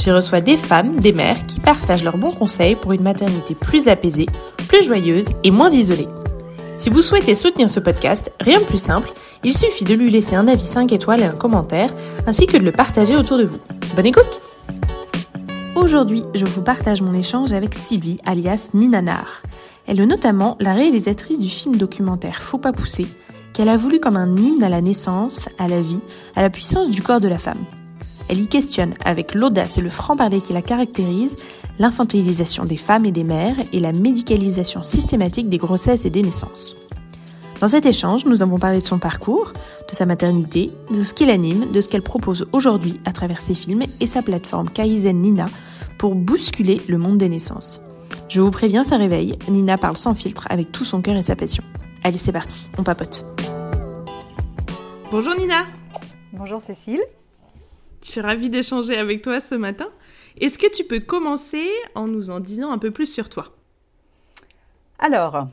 J'y reçois des femmes, des mères qui partagent leurs bons conseils pour une maternité plus apaisée, plus joyeuse et moins isolée. Si vous souhaitez soutenir ce podcast, rien de plus simple, il suffit de lui laisser un avis 5 étoiles et un commentaire, ainsi que de le partager autour de vous. Bonne écoute Aujourd'hui, je vous partage mon échange avec Sylvie, alias Nina Nar. Elle est notamment la réalisatrice du film documentaire Faut pas pousser, qu'elle a voulu comme un hymne à la naissance, à la vie, à la puissance du corps de la femme. Elle y questionne, avec l'audace et le franc-parler qui la caractérise, l'infantilisation des femmes et des mères et la médicalisation systématique des grossesses et des naissances. Dans cet échange, nous avons parlé de son parcours, de sa maternité, de ce qui l'anime, de ce qu'elle propose aujourd'hui à travers ses films et sa plateforme Kaizen Nina pour bousculer le monde des naissances. Je vous préviens, ça réveille, Nina parle sans filtre avec tout son cœur et sa passion. Allez, c'est parti, on papote. Bonjour Nina Bonjour Cécile je suis ravie d'échanger avec toi ce matin. Est-ce que tu peux commencer en nous en disant un peu plus sur toi? Alors,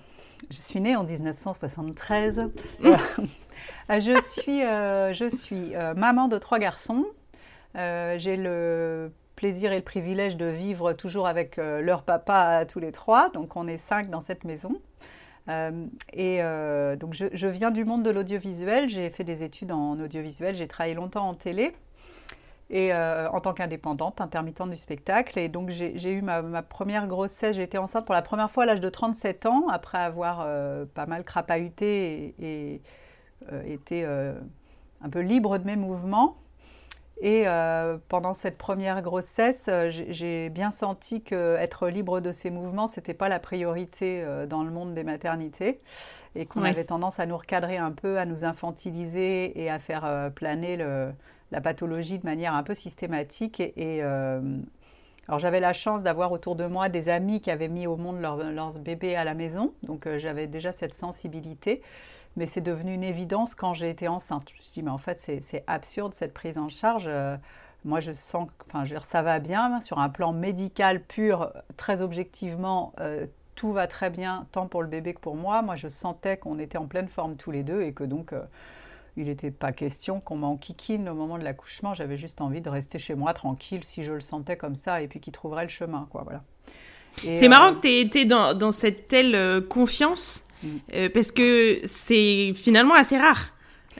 je suis née en 1973. Euh, je suis, euh, je suis euh, maman de trois garçons. J'ai le plaisir et le privilège de vivre toujours avec leur papa tous les trois. Donc on est cinq dans cette maison. et donc je, je, viens du monde de l'audiovisuel. J'ai fait des études en audiovisuel. J'ai travaillé longtemps en télé et euh, en tant qu'indépendante, intermittente du spectacle. Et donc j'ai eu ma, première grossesse, j'ai été enceinte pour la première fois à l'âge de 37 ans, après avoir euh, pas mal crapahuté et, euh, été un peu libre de mes mouvements. Et pendant cette première grossesse, j'ai bien senti qu'être libre de ses mouvements, ce n'était pas la priorité dans le monde des maternités et qu'on avait tendance à nous recadrer un peu, à nous infantiliser et à faire planer le, la pathologie de manière un peu systématique. Et, euh, alors j'avais la chance d'avoir autour de moi des amis qui avaient mis au monde leurs leur bébés à la maison, donc euh, j'avais déjà cette sensibilité. Mais c'est devenu une évidence quand j'ai été enceinte. Je me suis dit, mais en fait, c'est absurde cette prise en charge. Euh, moi, je sens, enfin, ça va bien sur un plan médical pur, très objectivement. tout va très bien, tant pour le bébé que pour moi. Moi, je sentais qu'on était en pleine forme tous les deux et que donc il n'était pas question qu'on m'enquiquine au moment de l'accouchement. J'avais juste envie de rester chez moi tranquille si je le sentais comme ça et puis qu'il trouverait le chemin. quoi. Voilà. C'est marrant euh, que tu aies été dans, cette telle euh, confiance mm. euh, parce que c'est finalement assez rare.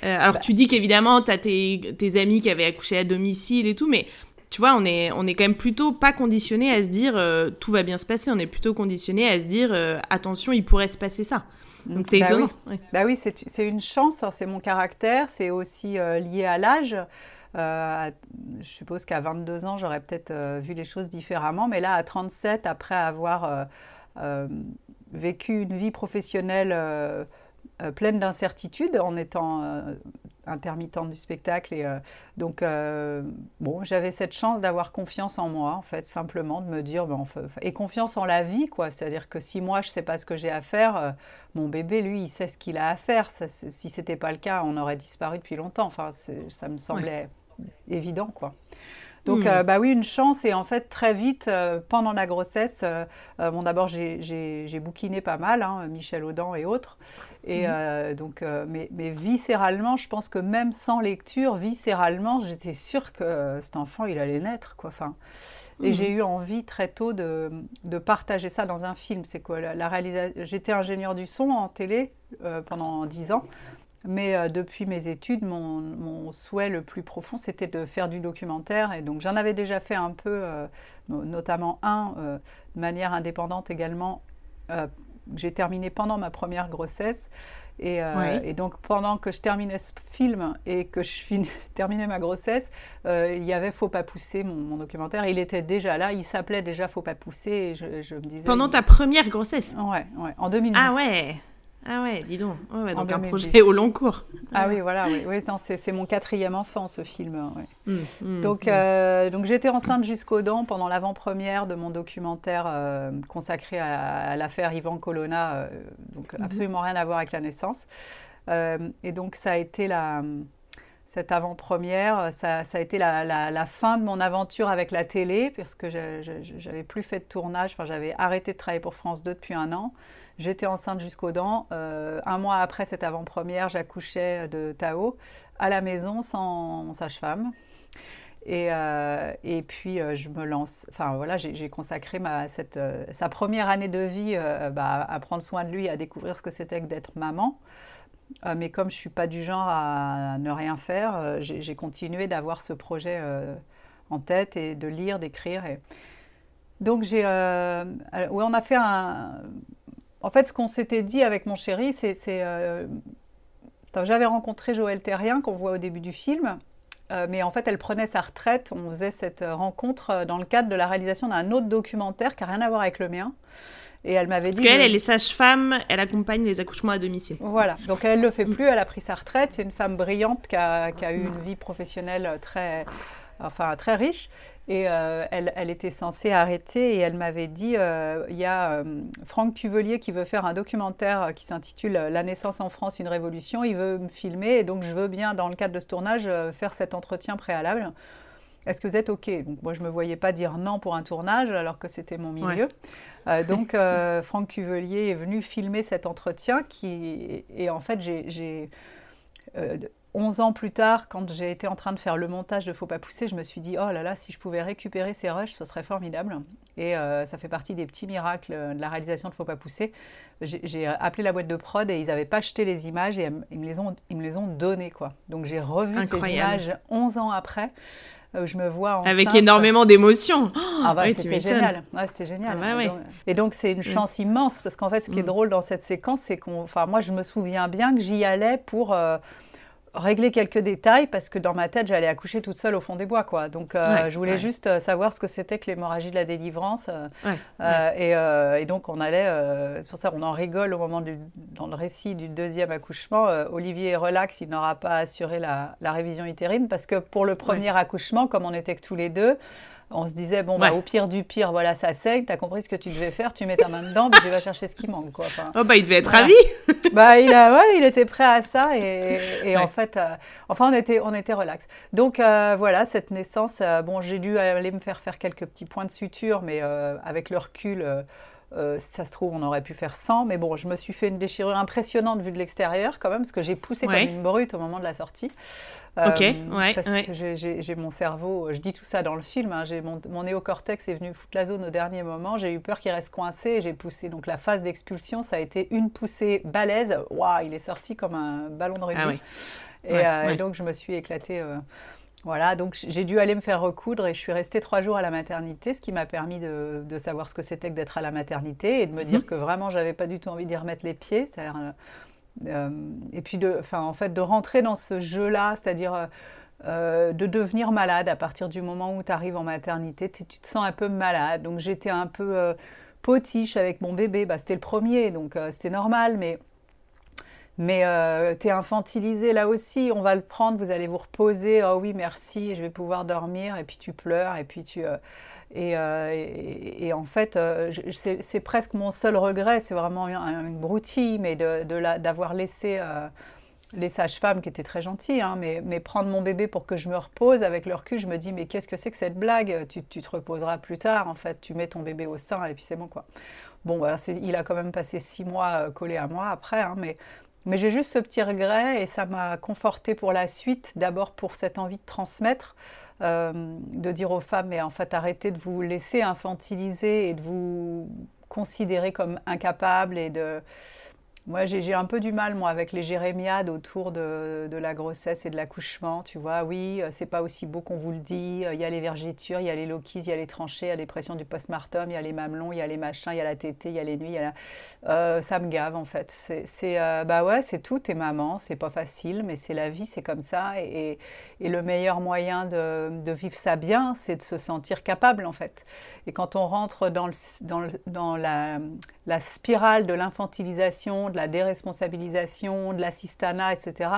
alors bah tu dis qu'évidemment, tu as tes, tes, amis qui avaient accouché à domicile et tout, mais tu vois, on est, on est quand même plutôt pas conditionné à se dire tout va bien se passer. On est plutôt conditionné à se dire attention, il pourrait se passer ça. Donc c'est bah étonnant. Oui. Bah oui, c'est une chance, hein, c'est mon caractère, c'est aussi euh, lié à l'âge. Euh, je suppose qu'à 22 ans, j'aurais peut-être euh, vu les choses différemment, mais là, à 37, après avoir vécu une vie professionnelle pleine d'incertitudes, en étant intermittente du spectacle. Et euh, donc, euh, bon, j'avais cette chance d'avoir confiance en moi, en fait, simplement de me dire, ben, et confiance en la vie, quoi. C'est-à-dire que si moi, je ne sais pas ce que j'ai à faire, euh, mon bébé, lui, il sait ce qu'il a à faire. Ça, si ce n'était pas le cas, on aurait disparu depuis longtemps. Enfin, ça me semblait évident, quoi. Donc, hmm. bah oui, une chance. Et en fait, très vite, pendant la grossesse, bon, d'abord, j'ai bouquiné pas mal, hein, Michel Audin et autres. Et euh, donc, euh, mais, viscéralement, je pense que même sans lecture, viscéralement, j'étais sûre que cet enfant, il allait naître, quoi. Enfin, et j'ai mhm. eu envie très tôt de, de, partager ça dans un film. C'est quoi la, réalisation J'étais ingénieur du son en télé euh, pendant dix ans. Mais depuis mes études, mon, mon, souhait le plus profond, c'était de faire du documentaire. Et donc j'en avais déjà fait un peu, notamment un, de manière indépendante également, j'ai terminé pendant ma première grossesse. Et, euh, et, donc, pendant que je terminais ce film et que je terminais ma grossesse, euh, il y avait Faut pas pousser, mon, documentaire. Il était déjà là, il s'appelait déjà Faut pas pousser. Et je, me disais. Pendant ta première grossesse? Ouais, ouais, en 2010. Ah ouais Ah ouais, dis donc. donc un projet au long cours. Ah oui, voilà. Oui, oui c'est mon quatrième enfant, ce film. Mmh, mmh, donc, mmh. donc j'étais enceinte jusqu'aux dents pendant l'avant-première de mon documentaire consacré à, l'affaire Ivan Colonna. donc absolument rien à voir avec la naissance. et donc ça a été la cette avant-première, ça, a été la, fin de mon aventure avec la télé, puisque je n'avais plus fait de tournage, enfin, j'avais arrêté de travailler pour France 2 depuis un an. J'étais enceinte jusqu'aux dents. Euh, un mois après cette avant-première, j'accouchais de Tao à la maison sans sage-femme. Et, euh, puis euh, je me lance, enfin voilà, j'ai consacré ma, cette, sa première année de vie bah, à prendre soin de lui, à découvrir ce que c'était que d'être maman. Euh, mais comme je ne suis pas du genre à ne rien faire, euh, j'ai continué d'avoir ce projet euh, en tête et de lire, d'écrire. Donc j'ai, oui, on a fait un. En fait, ce qu'on s'était dit avec mon chéri, c'est, j'avais rencontré Joël Terrien qu'on voit au début du film. mais en fait, elle prenait sa retraite. On faisait cette rencontre dans le cadre de la réalisation d'un autre documentaire qui n'a rien à voir avec le mien. Et elle m'avait dit. Parce qu'elle, elle est sage-femme, elle accompagne les accouchements à domicile. Voilà. Donc elle ne le fait plus, elle a pris sa retraite. C'est une femme brillante qui a, qui a eu une vie professionnelle très, enfin, très riche. Et euh, elle, elle, était censée arrêter et elle m'avait dit euh, il y a euh, Franck Cuvelier qui veut faire un documentaire qui s'intitule La naissance en France, une révolution. Il veut me filmer et donc je veux bien, dans le cadre de ce tournage, faire cet entretien préalable. Est-ce que vous êtes OK? Donc, Moi, je ne me voyais pas dire non pour un tournage alors que c'était mon milieu. Euh, donc, euh, Franck Cuvelier est venu filmer cet entretien qui, et en fait, j'ai. 11 euh, ans plus tard, quand j'ai été en train de faire le montage de Faut pas pousser, je me suis dit, oh là là, si je pouvais récupérer ces rushs, ce serait formidable. Et ça fait partie des petits miracles de la réalisation de Faut pas pousser. J'ai appelé la boîte de prod et ils n'avaient pas acheté les images et ils me les ont, ils me les ont données. Quoi. Donc j'ai revu ces images 11 ans après. Euh, je me vois Avec énormément d'émotions. Ah bah, c'était génial. c'était génial. Ah bah et donc c'est une chance immense parce qu'en fait ce qui est mm. drôle dans cette séquence c'est qu'on, enfin moi je me souviens bien que j'y allais pour euh, régler quelques détails parce que dans ma tête, j'allais accoucher toute seule au fond des bois. Quoi. Donc, euh, je voulais juste euh, savoir ce que c'était que l'hémorragie de la délivrance. Euh, et, donc, on allait, c'est pour ça qu'on en rigole au moment du, dans le récit du deuxième accouchement. Olivier est relax, il n'aura pas assuré la, la, révision utérine parce que pour le premier accouchement, comme on était que tous les deux, on se disait, bon, bah, au pire du pire, voilà, ça saigne, tu as compris ce que tu devais faire, tu mets ta main dedans, puis tu vas chercher ce qui manque. Quoi. oh, bah, il devait être ravi bah, il, a, ouais, il était prêt à ça, et, en fait, euh, enfin, on était, on était relax. Donc, euh, voilà, cette naissance, euh, bon, j'ai dû aller me faire faire quelques petits points de suture, mais avec le recul, euh, ça se trouve, on aurait pu faire 100, mais bon, je me suis fait une déchirure impressionnante vue de l'extérieur quand même, parce que j'ai poussé comme une brute au moment de la sortie. Euh, ok, ouais, Parce que j'ai mon cerveau, je dis tout ça dans le film, hein, mon, mon, néocortex est venu foutre la zone au dernier moment, j'ai eu peur qu'il reste coincé j'ai poussé. Donc la phase d'expulsion, ça a été une poussée balèze, waouh, il est sorti comme un ballon de rugby. Ah euh, et, donc je me suis éclatée voilà, donc j'ai dû aller me faire recoudre et je suis restée trois jours à la maternité, ce qui m'a permis de, savoir ce que c'était que d'être à la maternité et de me dire mhm. que vraiment j'avais pas du tout envie d'y remettre les pieds. Euh, euh, et puis de, en fait, de rentrer dans ce jeu-là, c'est-à-dire euh, de devenir malade à partir du moment où tu arrives en maternité, tu te sens un peu malade. Donc j'étais un peu potiche avec mon bébé, bah, c'était le premier, donc c'était normal, mais mais euh, tu infantilisé là aussi, on va le prendre, vous allez vous reposer, oh oui merci, je vais pouvoir dormir, et puis tu pleures, et puis tu... Euh, euh, et, en fait, c'est presque mon seul regret, c'est vraiment une, broutille, mais d'avoir de, laissé les sages-femmes qui étaient très gentilles, hein, mais, mais, prendre mon bébé pour que je me repose, avec leur cul, je me dis, mais qu'est-ce que c'est que cette blague? Tu, tu, te reposeras plus tard, en fait, tu mets ton bébé au sein, et puis c'est bon, quoi. Bon, il a quand même passé six mois collé à moi après, hein, mais mais j'ai juste ce petit regret et ça m'a conforté pour la suite, d'abord pour cette envie de transmettre, euh, de dire aux femmes, mais en fait arrêtez de vous laisser infantiliser et de vous considérer comme incapable et de, moi, j'ai un peu du mal, moi, avec les jérémiades autour de, la grossesse et de l'accouchement. Tu vois, oui, euh, c'est pas aussi beau qu'on vous le dit. Euh, il y a les vergitures, il y a les loquis, il y a les tranchées, il y a les pressions du postpartum, il y a les mamelons, il y a les machins, il y a la tétée, il y a les nuits. Euh, ça me gave, en fait. C'est, bah ouais, c'est tout. T'es maman, c'est pas facile, mais c'est la vie, c'est comme ça. Et, le meilleur moyen de, vivre ça bien, c'est de se sentir capable, en fait. Et quand on rentre dans la, la spirale de l'infantilisation, la déresponsabilisation, de l'assistanat, etc.,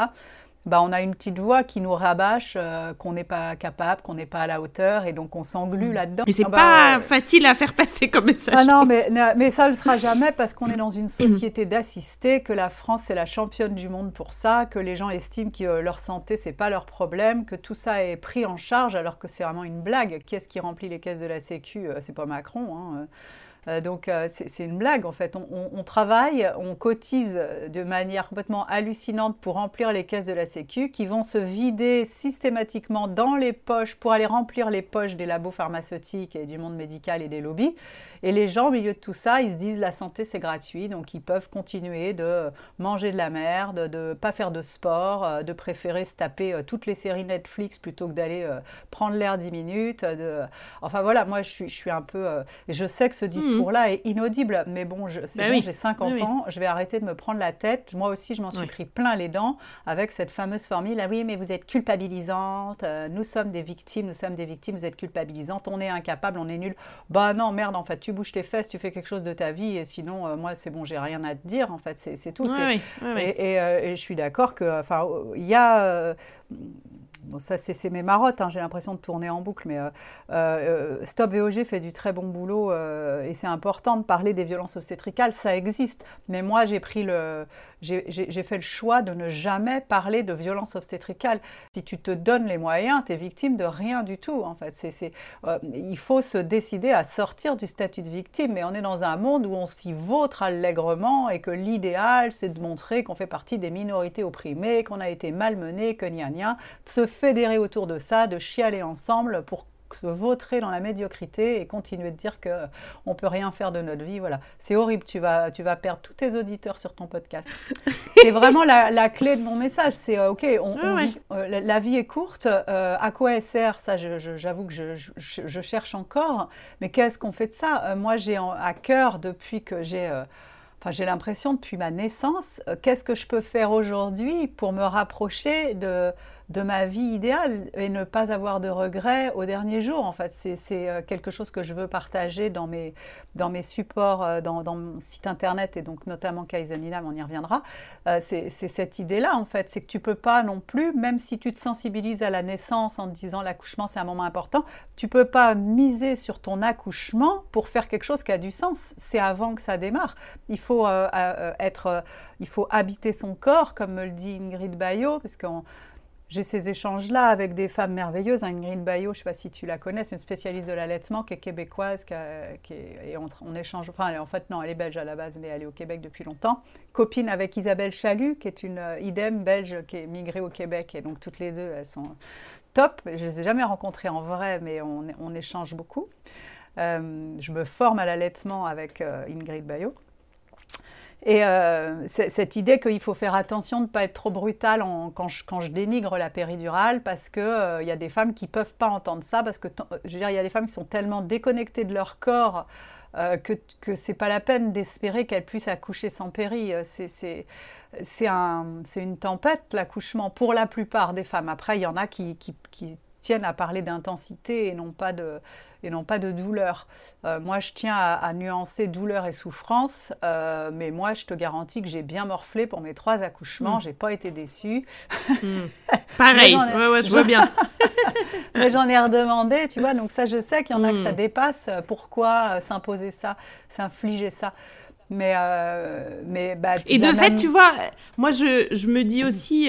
bah, on a une petite voix qui nous rabâche euh, qu'on n'est pas capable, qu'on n'est pas à la hauteur, et donc on s'englue mm. là-dedans. Mais c'est ah bah, pas facile à faire passer comme message. Ah non, mais, mais ça ne le sera jamais parce qu'on est dans une société d'assistés, que la France est la championne du monde pour ça, que les gens estiment que euh, leur santé, c'est pas leur problème, que tout ça est pris en charge alors que c'est vraiment une blague. Qui est-ce qui remplit les caisses de la Sécu? Euh, C'est pas Macron. Hein. Euh, donc euh, c'est une blague en fait. On, travaille, on cotise de manière complètement hallucinante pour remplir les caisses de la Sécu qui vont se vider systématiquement dans les poches pour aller remplir les poches des labos pharmaceutiques et du monde médical et des lobbies. Et les gens au milieu de tout ça, ils se disent la santé c'est gratuit, donc ils peuvent continuer de manger de la merde, de pas faire de sport, euh, de préférer se taper toutes les séries Netflix plutôt que d'aller prendre l'air 10 minutes. Enfin voilà, moi je suis, je suis un peu... je sais que ce discours pour là est inaudible. Mais bon, c'est bah bon, j'ai 50 ans, je vais arrêter de me prendre la tête. Moi aussi, je m'en suis pris plein les dents avec cette fameuse formule. Ah oui, mais vous êtes culpabilisante, euh, nous sommes des victimes, nous sommes des victimes, vous êtes culpabilisante, on est incapable, on est nul. Bah non, merde, en fait, tu bouges tes fesses, tu fais quelque chose de ta vie, et sinon, euh, moi, c'est bon, j'ai rien à te dire, en fait, c'est tout. Et, euh, et, je suis d'accord que, enfin, il y a bon, ça c'est mes marottes, hein, j'ai l'impression de tourner en boucle, mais euh, euh, Stop VOG fait du très bon boulot euh, et c'est important de parler des violences obstétricales, ça existe. Mais moi j'ai pris le, j'ai fait le choix de ne jamais parler de violence obstétricale. Si tu te donnes les moyens, tu es victime de rien du tout. En fait, c'est il faut se décider à sortir du statut de victime. Mais on est dans un monde où on s'y vautre allègrement et que l'idéal, c'est de montrer qu'on fait partie des minorités opprimées, qu'on a été malmené, que gna gna, de se fédérer autour de ça, de chialer ensemble pour se vautrer dans la médiocrité et continuer de dire que on peut rien faire de notre vie. Voilà, c'est horrible. Tu vas, tu vas perdre tous tes auditeurs sur ton podcast. c'est vraiment la, clé de mon message. C'est euh, ok, on, euh, la, vie est courte. Euh, à quoi elle sert Ça, j'avoue que je, je, cherche encore. Mais qu'est-ce qu'on fait de ça? Moi, j'ai à cœur depuis que j'ai Enfin, j'ai l'impression depuis ma naissance, qu'est-ce que je peux faire aujourd'hui pour me rapprocher de, de ma vie idéale et ne pas avoir de regrets au dernier jour. En fait, c'est euh, quelque chose que je veux partager dans mes, dans mes supports, euh, dans, mon site internet et donc notamment Kaizenina, on y reviendra. Euh, c'est cette idée-là, en fait, c'est que tu peux pas non plus, même si tu te sensibilises à la naissance en te disant l'accouchement c'est un moment important, tu peux pas miser sur ton accouchement pour faire quelque chose qui a du sens. C'est avant que ça démarre. Il faut être, il faut habiter son corps, comme me le dit Ingrid Bayo, parce qu'on j'ai ces échanges-là avec des femmes merveilleuses. Ingrid Bayo, je ne sais pas si tu la connais, c'est une spécialiste de l'allaitement qui est québécoise, qui, est, et on, échange. Enfin, en fait, non, elle est belge à la base, mais elle est au Québec depuis longtemps. Copine avec Isabelle Chalut, qui est une euh, idem belge qui est migrée au Québec. Et donc, toutes les deux, elles sont top. Je ne les ai jamais rencontrées en vrai, mais on, échange beaucoup. Euh, je me forme à l'allaitement avec euh, Ingrid Bayo. Et euh, cette idée qu'il faut faire attention de ne pas être trop brutal quand, je, dénigre la péridurale, parce qu'il euh, y a des femmes qui ne peuvent pas entendre ça, parce que je veux dire, il y a des femmes qui sont tellement déconnectées de leur corps euh, que, ce n'est pas la peine d'espérer qu'elles puissent accoucher sans péri. C'est un, une tempête, l'accouchement, pour la plupart des femmes. Après, il y en a qui tiennent à parler d'intensité et non pas de, et non pas de douleur. Euh, moi, je tiens à, nuancer douleur et souffrance, euh, mais moi, je te garantis que j'ai bien morflé pour mes trois accouchements. Je mm. J'ai pas été déçue. Mm. Pareil, ouais, ouais, je vois bien. mais j'en ai redemandé, tu vois. Donc ça, je sais qu'il y en a que ça mm. dépasse. Pourquoi euh, s'imposer ça, s'infliger ça? Mais, mais bah, et de fait, tu vois, moi, je, je me dis aussi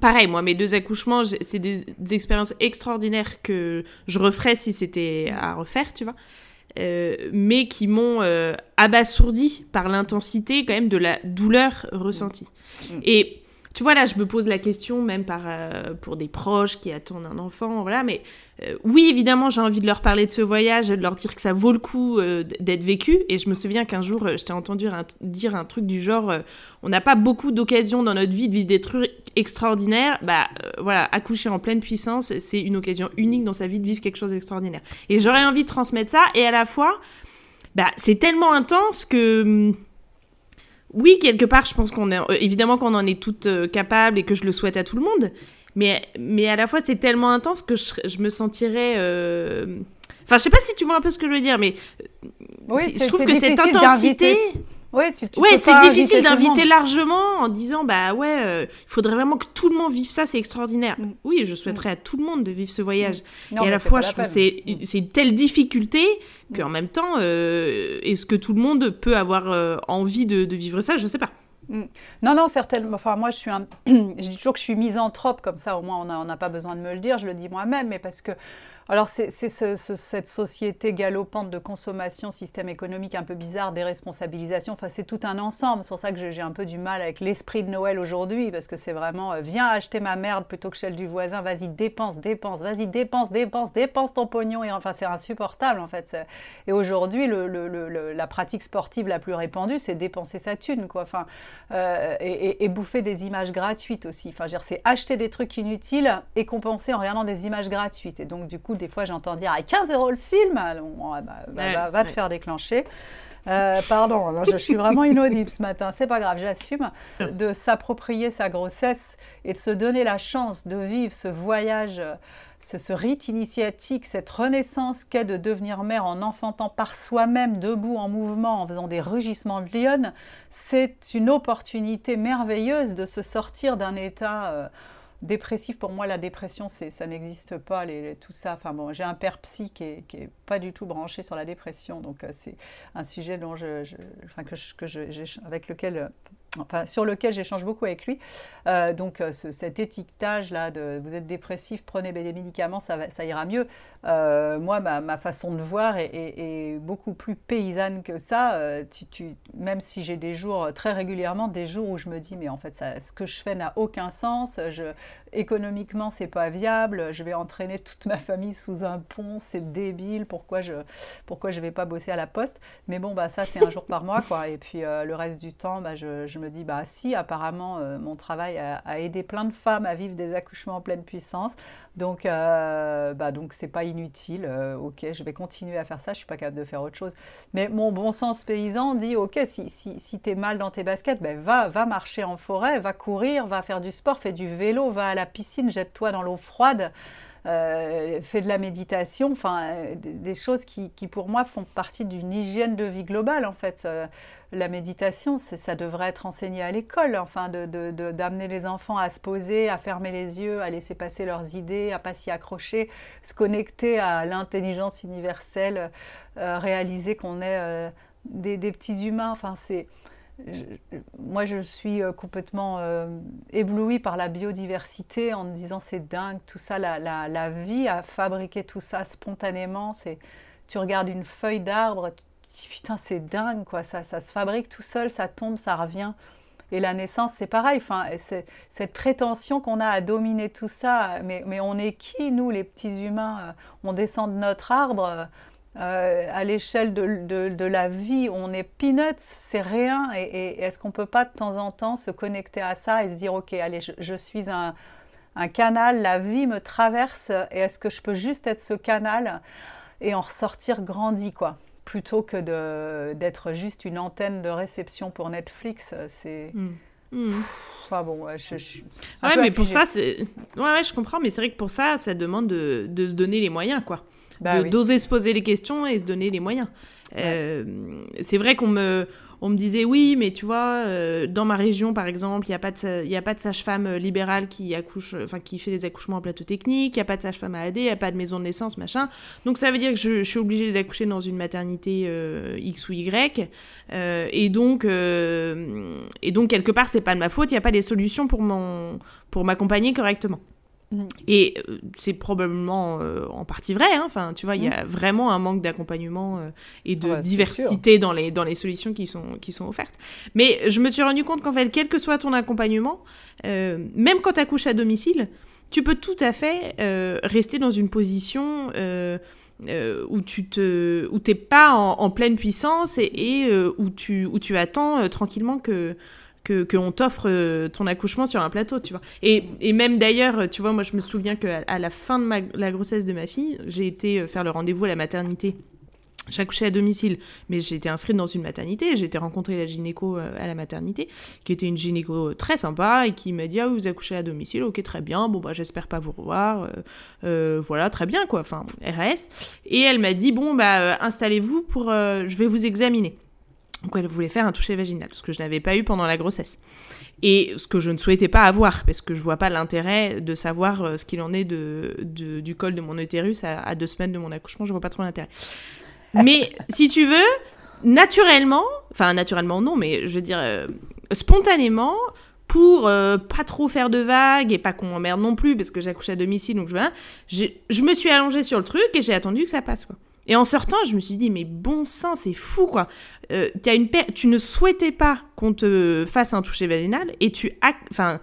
Pareil, moi, mes deux accouchements, c'est des, expériences extraordinaires que je referais si c'était à refaire, tu vois. Euh, mais qui m'ont euh, abasourdi par l'intensité quand même de la douleur ressentie. Mm. Et tu vois, là, je me pose la question, même par, euh, pour des proches qui attendent un enfant, voilà, mais euh, oui, évidemment, j'ai envie de leur parler de ce voyage, de leur dire que ça vaut le coup euh, d'être vécu. Et je me souviens qu'un jour, je t'ai entendu dire un truc du genre on n'a pas beaucoup d'occasions dans notre vie de vivre des trucs extraordinaires. Bah, voilà, accoucher en pleine puissance, c'est une occasion unique dans sa vie de vivre quelque chose d'extraordinaire. Et j'aurais envie de transmettre ça, et à la fois, bah, c'est tellement intense que hum, oui, quelque part, je pense qu'on est euh, évidemment qu'on en est toutes euh, capables et que je le souhaite à tout le monde. Mais, mais à la fois, c'est tellement intense que je, me sentirais. Euh, enfin, je sais pas si tu vois un peu ce que je veux dire, mais oui, je trouve que cette intensité. Ouais, tu, tu ouais peux c'est difficile d'inviter largement en disant bah ouais, euh, il faudrait vraiment que tout le monde vive ça, c'est extraordinaire. Mm. Oui, je souhaiterais à tout le monde de vivre ce voyage. Non, et à la fois, je trouve c'est Mm. c'est une telle difficulté qu'en même temps, euh, est-ce que tout le monde peut avoir euh, envie de, de vivre ça? Je sais pas. Non, non, certainement. Enfin, moi, je suis un. je dis toujours que je suis misanthrope, comme ça, au moins, on n'a on n'a pas besoin de me le dire, je le dis moi-même, mais parce que. Alors, c'est c'est ce- ce- cette société galopante de consommation, système économique un peu bizarre, déresponsabilisation, enfin, c'est tout un ensemble. C'est pour ça que j'ai un peu du mal avec l'esprit de Noël aujourd'hui, parce que c'est vraiment euh, viens acheter ma merde plutôt que celle du voisin, vas-y, dépense, dépense, vas-y, dépense, dépense, dépense ton pognon. Et enfin, c'est insupportable, en fait. Et aujourd'hui, la pratique sportive la plus répandue, c'est dépenser sa thune, quoi. Enfin, euh, et, et- bouffer des images gratuites aussi. Enfin, c'est acheter des trucs inutiles et compenser en regardant des images gratuites. Et donc, du coup, des fois, j'entends dire à 15 euros le film, Alors, bon, ouais, bah, bah, Ouais, va, va te faire déclencher. Euh, pardon, là, je suis vraiment inaudible ce matin, c'est pas grave, j'assume. De s'approprier sa grossesse et de se donner la chance de vivre ce voyage, ce, ce rite initiatique, cette renaissance qu'est de devenir mère en enfantant par soi-même, debout, en mouvement, en faisant des rugissements de lionne, c'est une opportunité merveilleuse de se sortir d'un état euh, dépressif. Pour moi, la dépression, ça n'existe pas, les, tout ça. Enfin j'ai un père psy qui est, pas du tout branché sur la dépression, donc euh, c'est un sujet dont je, enfin, que avec lequel, euh, enfin, sur lequel j'échange beaucoup avec lui. Euh, donc euh, ce- cet étiquetage-là de vous êtes dépressif, prenez des médicaments, ça, ira mieux. Euh, moi, ma, façon de voir est, beaucoup plus paysanne que ça. Même si j'ai des jours, très régulièrement, des jours où je me dis, mais en fait, ça- ce que je fais n'a aucun sens. Je, économiquement, c'est pas viable. Je vais entraîner toute ma famille sous un pont. C'est débile. Pourquoi je, pourquoi je vais pas bosser à la poste? Mais bon, bah ça, c'est un jour par mois, quoi. Et puis euh, le reste du temps, bah, je, me dis, bah si, apparemment, euh, mon travail a, a aidé plein de femmes à vivre des accouchements en pleine puissance. Donc, euh, bah donc c'est pas inutile. Euh, ok, je vais continuer à faire ça. Je suis pas capable de faire autre chose. Mais mon bon sens paysan dit, ok, si, si, si tu es mal dans tes baskets, ben va, va marcher en forêt, va courir, va faire du sport, fais du vélo, va à la piscine, jette-toi dans l'eau froide. euh, fais de la méditation, enfin euh, des, choses qui, pour moi font partie d'une hygiène de vie globale en fait. Euh, la méditation, ça devrait être enseigné à l'école, enfin d'amener les enfants à se poser, à fermer les yeux, à laisser passer leurs idées, à pas s'y accrocher, se connecter à l'intelligence universelle, réaliser qu'on est des petits humains. Enfin c'est moi, je suis euh, complètement euh, éblouie par la biodiversité en me disant c'est dingue, tout ça, la, la- la vie a fabriqué tout ça spontanément. C'est, tu regardes une feuille d'arbre, tu putain, c'est dingue, quoi, ça, ça se fabrique tout seul, ça tombe, ça revient. Et la naissance, c'est pareil. Enfin, cette prétention qu'on a à dominer tout ça. Mais, mais on est qui, nous, les petits humains euh, On descend de notre arbre. Euh, à l'échelle de, de- de la vie, on est peanuts, c'est rien. Et, est-ce qu'on peut pas de temps en temps se connecter à ça et se dire, ok, allez, je, je suis un, un canal, la vie me traverse, et est-ce que je peux juste être ce canal et en ressortir grandi, quoi plutôt que d'être juste une antenne de réception pour Netflix, c'est... Mm. Mm. Enfin bon, ouais, je, je suis Ouais, mais pour ça, c'est. Ouais, ouais, je comprends, mais c'est vrai que pour ça, ça demande de, de se donner les moyens, quoi. Bah oui. D'oser se poser les questions et se donner les moyens. Euh, c'est vrai qu'on me, on me disait, oui, mais tu vois, euh, dans ma région, par exemple, il n'y a pas de, de sage-femme euh, libérale qui accouche, enfin, qui fait des accouchements en plateau technique, il n'y a pas de sage-femme à AD, il n'y a pas de maison de naissance, machin. Donc ça veut dire que je, je suis obligée d'accoucher dans une maternité euh, X ou Y. Euh, et donc, et donc quelque part, c'est pas de ma faute. Il n'y a pas des solutions pour mon, pour m'accompagner correctement. Mm. Et euh, c'est probablement euh, en partie vrai. hein. Enfin, tu vois, il y a vraiment un manque d'accompagnement euh, et de Ouais, c'est diversité dans les dans les solutions qui sont qui sont offertes. Mais je me suis rendu compte qu'en fait, quel que soit ton accompagnement, euh, même quand tu accouches à domicile, tu peux tout à fait rester dans une position où tu te, où t'es pas en, en pleine puissance et, et, où tu, où tu attends tranquillement que que qu'on t'offre euh, ton accouchement sur un plateau, tu vois. Et, et même d'ailleurs, tu vois, moi je me souviens qu'à à la fin de la grossesse de ma fille, j'ai été euh, faire le rendez-vous à la maternité. J'ai accouché à domicile, mais été inscrite dans une maternité. J'ai été rencontrer la gynéco euh, à la maternité, qui était une gynéco très sympa et qui m'a dit Ah, vous accouchez à domicile, ok, très bien. Bon, bah, j'espère pas vous revoir. voilà, très bien, quoi. Enfin, RS. Et elle m'a dit Bon, bah, installez-vous pour. je vais vous examiner. Donc elle voulait faire un toucher vaginal, ce que je n'avais pas eu pendant la grossesse. Et ce que je ne souhaitais pas avoir, parce que je vois pas l'intérêt de savoir euh, ce qu'il en est de, du col de mon utérus à, deux semaines de mon accouchement, je vois pas trop l'intérêt. Mais si tu veux, naturellement, enfin naturellement non, mais je veux dire euh, spontanément, pour euh, pas trop faire de vagues et pas qu'on m'emmerde non plus, parce que j'accouche à domicile, donc je, je me suis allongée sur le truc et j'ai attendu que ça passe, quoi. Et en sortant, je me suis dit, mais bon sang, c'est fou, quoi. Euh, tu ne souhaitais pas qu'on te fasse un toucher vaginal et tu... Enfin,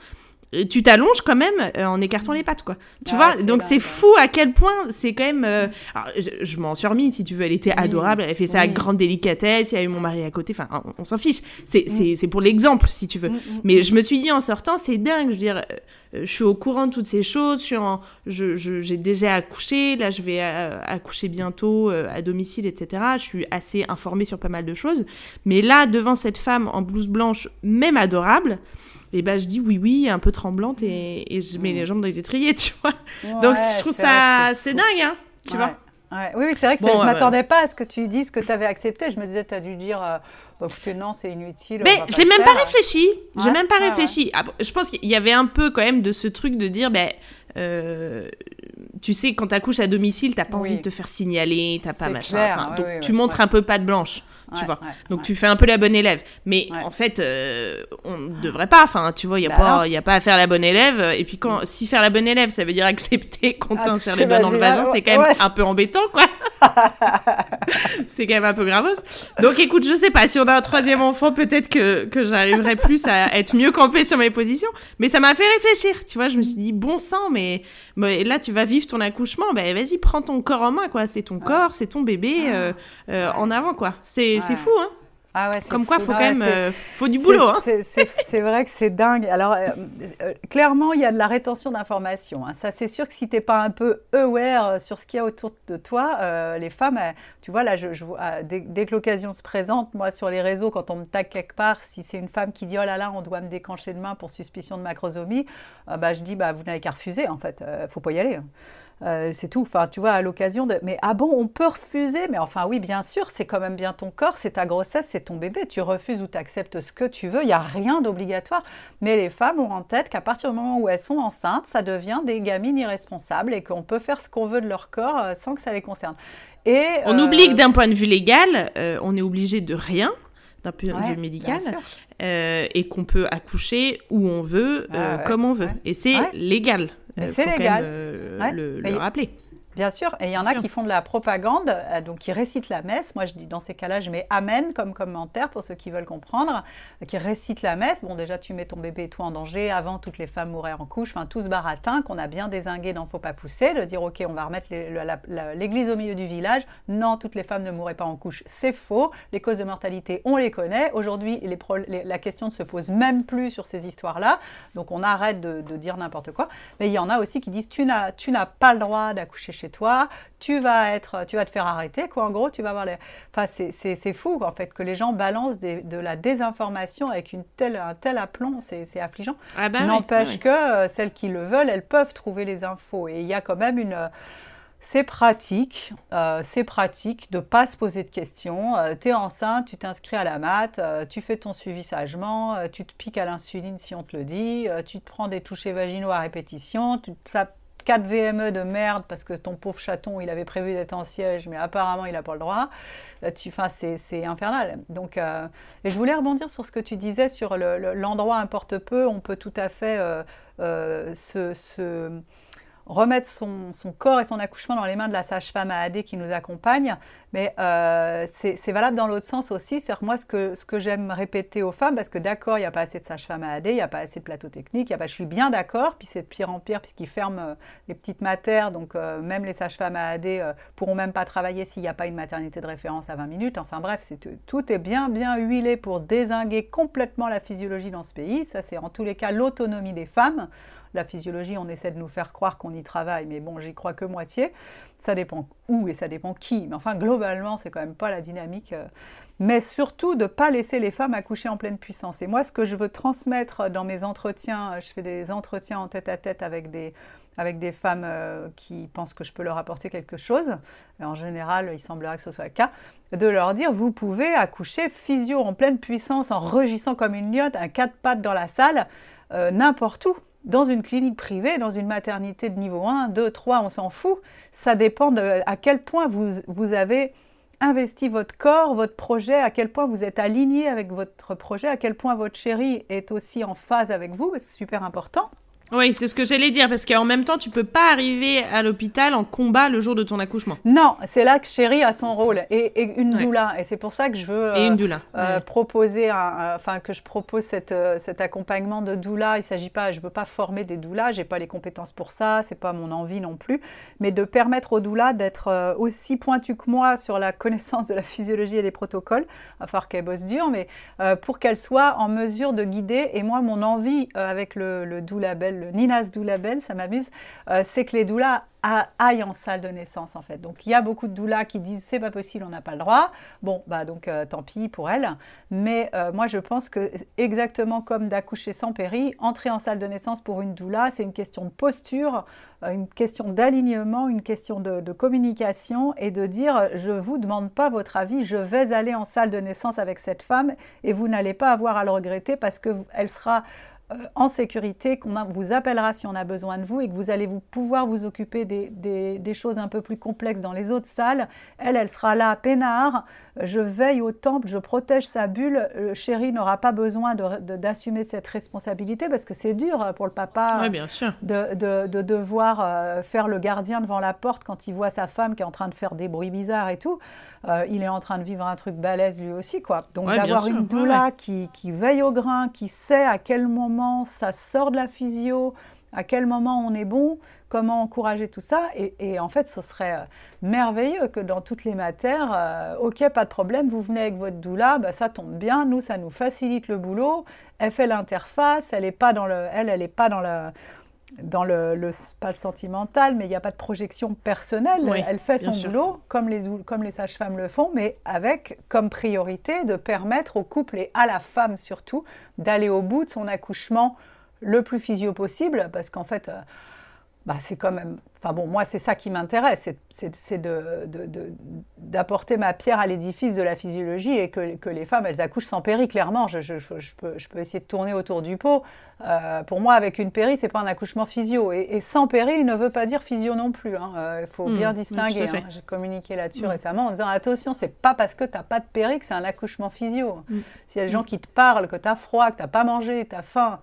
tu t'allonges quand même euh, en écartant les pattes, quoi. Tu ah, vois Donc c'est fou à quel point c'est quand même. Euh, alors, je, m'en suis remis, si tu veux. Elle était adorable, elle a fait ça avec grande délicatesse. Il y a eu mon mari à côté. Enfin, on, s'en fiche. Mm. C'est pour l'exemple, si tu veux. Mm, mm, Mais je me suis dit en sortant, c'est dingue. Je veux dire, je suis au courant de toutes ces choses. J'ai je je, déjà accouché. Là, je vais accoucher bientôt à domicile, etc. Je suis assez informée sur pas mal de choses. Mais là, devant cette femme en blouse blanche, même adorable et ben je dis oui oui un peu tremblante et, et je mets les jambes dans les étriers tu vois donc je trouve ça c'est dingue hein tu vois oui, c'est vrai que je ne m'attendais pas à ce que tu dises que tu avais accepté. Je me disais, tu as dû dire, euh, bah, écoutez, non, c'est inutile. Mais j'ai même pas réfléchi. J'ai même pas réfléchi. je pense qu'il y avait un peu quand même de ce truc de dire, ben, euh, tu sais, quand tu accouches à domicile, tu n'as pas envie de te faire signaler, tu pas machin. donc tu montres un peu patte blanche tu vois. Donc tu fais un peu la bonne élève. Mais en fait, euh, on ne devrait pas. Enfin, tu vois, il n'y a, bah pas, y a pas à faire la bonne élève. Et puis, quand, si faire la bonne élève, ça veut dire accepter qu'on t'insère les doigts dans le vagin, c'est quand même un peu embêtant, quoi. c'est quand même un peu gravos. Donc écoute, je sais pas, si on a un troisième enfant, peut-être que, que j'arriverai plus à être mieux campée sur mes positions. Mais ça m'a fait réfléchir, tu vois. Je me suis dit, bon sang, mais, mais là, tu vas vivre ton accouchement. Ben vas-y, prends ton corps en main, quoi. C'est ton corps, c'est ton bébé euh, euh, en avant, quoi. C'est c'est fou, hein ah ouais, Comme quoi, il faut quand même, euh, faut du boulot. Hein. C'est vrai que c'est dingue. Alors, euh, euh, clairement, il y a de la rétention d'informations. Hein. Ça, c'est sûr que si tu n'es pas un peu aware sur ce qu'il y a autour de toi, les femmes, tu vois, là, je, je dès, que l'occasion se présente, moi, sur les réseaux, quand on me tag quelque part, si c'est une femme qui dit, oh là là, on doit me déclencher de main pour suspicion de macrosomie, bah, je dis, bah, vous n'avez qu'à refuser, en fait. Il faut pas y aller. Hein. Euh, c'est tout. Enfin, tu vois, à l'occasion de. Mais ah bon, on peut refuser? Mais enfin, oui, bien sûr, c'est quand même bien ton corps, c'est ta grossesse, c'est ton bébé. Tu refuses ou tu acceptes ce que tu veux. Il n'y a rien d'obligatoire. Mais les femmes ont en tête qu'à partir du moment où elles sont enceintes, ça devient des gamines irresponsables et qu'on peut faire ce qu'on veut de leur corps euh, sans que ça les concerne. Et, on oublie que euh, d'un point de vue légal, on est obligé de rien d'un point de vue médical, et qu'on peut accoucher où on veut, ah comme on veut. Et c'est légal. Euh, c'est légal. Euh, le, rappeler. Bien sûr, et il y en a qui font de la propagande, euh, donc qui récitent la messe. Moi, je dis dans ces cas-là, je mets Amen comme commentaire pour ceux qui veulent comprendre, qui récitent la messe. Bon, déjà, tu mets ton bébé et toi en danger. Avant, toutes les femmes mouraient en couche. Enfin, tout ce baratin qu'on a bien désingué dans Faut pas pousser, de dire, OK, on va remettre l'église au milieu du village. Non, toutes les femmes ne mouraient pas en couche. C'est faux. Les causes de mortalité, on les connaît. Aujourd'hui, la question ne se pose même plus sur ces histoires-là. Donc, on arrête de, de dire n'importe quoi. Mais il y en a aussi qui disent, tu n'as pas le droit d'accoucher chez toi, tu vas être, tu vas te faire arrêter, quoi. En gros, tu vas avoir les. Enfin, c'est fou, en fait, que les gens balancent de la désinformation avec une telle, un tel aplomb, c'est affligeant. Ah bah N'empêche que euh, celles qui le veulent, elles peuvent trouver les infos. Et il y a quand même une c'est pratique, euh, c'est pratique de ne pas se poser de questions. Euh, tu es enceinte, tu t'inscris à la mat, tu fais ton suivi sagement, tu te piques à l'insuline si on te le dit, tu te prends des touchés vaginaux à répétition, tu, ça 4 VME de merde parce que ton pauvre chaton, il avait prévu d'être en siège, mais apparemment, il n'a pas le droit. Euh, c'est infernal. Donc, euh, et je voulais rebondir sur ce que tu disais sur l'endroit importe peu. On peut tout à fait euh, se remettre son, corps et son accouchement dans les mains de la sage-femme AAD qui nous accompagne. Mais euh, c'est valable dans l'autre sens aussi. C'est-à-dire moi, ce que, ce que j'aime répéter aux femmes, parce que d'accord, il n'y a pas assez de sage-femme AAD, il n'y a pas assez de plateau technique, y a pas, je suis bien d'accord, puis c'est de pire en pire puisqu'ils ferment euh, les petites matères, donc euh, même les sages-femmes AAD ne pourront même pas travailler s'il n'y a pas une maternité de référence à 20 minutes. Enfin bref, tout est bien bien huilé pour désinguer complètement la physiologie dans ce pays. Ça, c'est en tous les cas l'autonomie des femmes. La physiologie, on essaie de nous faire croire qu'on y travaille, mais bon, j'y crois que moitié. Ça dépend où et ça dépend qui. Mais enfin, globalement, c'est quand même pas la dynamique. Euh. Mais surtout de pas laisser les femmes accoucher en pleine puissance. Et moi, ce que je veux transmettre dans mes entretiens, je fais des entretiens en tête à tête avec des, avec des femmes qui pensent que je peux leur apporter quelque chose. en général, il semblerait que ce soit le cas de leur dire vous pouvez accoucher physio en pleine puissance, en rugissant comme une liotte, un quatre pattes dans la salle, n'importe où dans une clinique privée, dans une maternité de niveau 1, 2, 3, on s'en fout. Ça dépend de à quel point vous, vous avez investi votre corps, votre projet, à quel point vous êtes aligné avec votre projet, à quel point votre chérie est aussi en phase avec vous, c'est super important. Oui, c'est ce que j'allais dire, parce qu'en même temps, tu peux pas arriver à l'hôpital en combat le jour de ton accouchement. Non, c'est là que Chérie a son rôle et, une doula. Et c'est pour ça que je veux et une doula. Euh, proposer, enfin que je propose cette, euh, cet accompagnement de doula. Il s'agit pas, je veux pas former des doulas, j'ai pas les compétences pour ça, c'est pas mon envie non plus, mais de permettre aux doulas d'être euh, aussi pointues que moi sur la connaissance de la physiologie et des protocoles. Il va falloir qu'elles bossent dur, mais pour qu'elles soient en mesure de guider. Et moi, mon envie avec le, le doula belle le Ninas Doula ça m'amuse, euh, c'est que les doulas aillent en salle de naissance en fait. Donc il y a beaucoup de doulas qui disent c'est pas possible, on n'a pas le droit. Bon, bah donc euh, tant pis pour elles. Mais euh, moi je pense que exactement comme d'accoucher sans péri, entrer en salle de naissance pour une doula, c'est une question de posture, une question d'alignement, une question de, communication et de dire je vous demande pas votre avis, je vais aller en salle de naissance avec cette femme et vous n'allez pas avoir à le regretter parce qu'elle sera euh, en sécurité, qu'on vous appellera si on a besoin de vous et que vous allez vous pouvoir vous occuper des, choses un peu plus complexes dans les autres salles. Elle, elle sera là, peinard. Je veille au temple, je protège sa bulle. Euh, chérie n'aura pas besoin d'assumer cette responsabilité parce que c'est dur pour le papa bien sûr. De, devoir euh, faire le gardien devant la porte quand il voit sa femme qui est en train de faire des bruits bizarres et tout. Il est en train de vivre un truc balèze lui aussi. quoi. Donc d'avoir une doula qui, qui veille au grain, qui sait à quel moment ça sort de la physio, à quel moment on est bon, comment encourager tout ça. Et, en fait, ce serait euh, merveilleux que dans toutes les matières, euh, ok, pas de problème, vous venez avec votre doula, bah, ça tombe bien, nous, ça nous facilite le boulot. Elle fait l'interface, elle n'est pas dans le, elle, elle est pas dans le, dans le, pas le sentimental, mais il n'y a pas de projection personnelle. elle fait son boulot comme les, comme les sages-femmes le font, mais avec comme priorité de permettre au couple et à la femme surtout d'aller au bout de son accouchement le plus physio possible, parce qu'en fait, euh, bah, c'est quand même Enfin bon, moi, c'est ça qui m'intéresse, c'est d'apporter de, ma pierre à l'édifice de la physiologie et que, que, les femmes, elles accouchent sans péri, clairement. Je, je, je, peux, je, peux, essayer de tourner autour du pot. Euh, pour moi, avec une péri, c'est pas un accouchement physio. Et, sans péri ne veut pas dire physio non plus. Hein. Euh, il faut hmm, bien distinguer. Hein. J'ai communiqué là-dessus hmm. récemment en disant attention, c'est pas parce que tu n'as pas de péri que c'est un accouchement physio. S'il y a des gens qui te parlent, que tu as froid, que tu n'as pas mangé, tu as faim,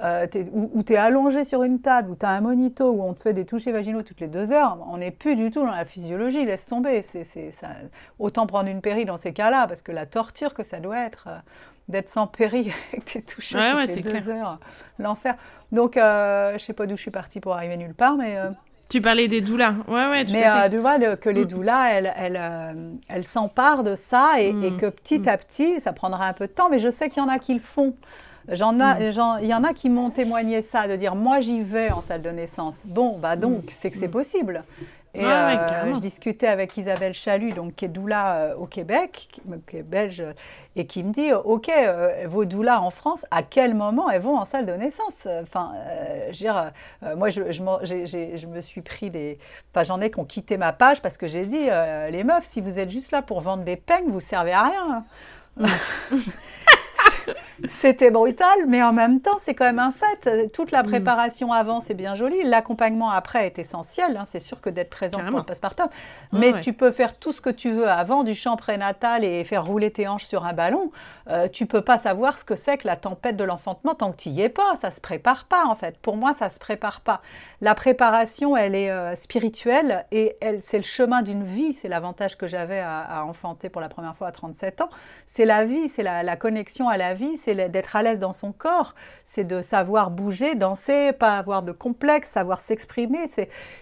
euh, où, tu es allongé sur une table, où tu as un monito, où on te fait des touchés vaginaux toutes les deux heures, on n'est plus du tout dans la physiologie, laisse tomber. C'est, ça, autant prendre une péri dans ces cas-là, parce que la torture que ça doit être euh, d'être sans péri avec tes touchés toutes les deux heures, l'enfer. Donc, euh, je sais pas d'où je suis partie pour arriver nulle part, mais... Euh, tu parlais des doulas, ouais, ouais, tout mais, à fait. tu vois que les mm. doulas, elles, elles, elles s'emparent de ça et, et, mm. que petit mm. à petit, ça prendra un peu de temps, mais je sais qu'il y en a qui le font. J'en mm. il y en a qui m'ont témoigné ça, de dire moi j'y vais en salle de naissance. Bon, bah donc mm. c'est que c'est mm. possible. Et euh, je discutais avec Isabelle Chalut, donc, qui est doula euh, au Québec, qui, est belge, et qui me dit Ok, euh, vos doulas en France, à quel moment elles vont en salle de naissance? Enfin, je veux dire, moi, je, je, me suis pris des. Enfin, j'en ai qui ont quitté ma page parce que j'ai dit Les meufs, si vous êtes juste là pour vendre des peignes, vous servez à rien. C'était brutal, mais en même temps, c'est quand même un fait. Toute la mm. préparation avant, c'est bien joli. L'accompagnement après est essentiel. Hein. C'est sûr que d'être présent pour le postpartum. Mais tu peux faire tout ce que tu veux avant du champ prénatal et faire rouler tes hanches sur un ballon. Euh, tu peux pas savoir ce que c'est que la tempête de l'enfantement tant que tu y es pas. Ça se prépare pas, en fait. Pour moi, ça se prépare pas. La préparation, elle est euh, spirituelle et elle, c'est le chemin d'une vie. C'est l'avantage que j'avais à, enfanter pour la première fois à 37 ans. C'est la vie, c'est la, la connexion à la vie, c'est d'être à l'aise dans son corps, c'est de savoir bouger, danser, pas avoir de complexe, savoir s'exprimer.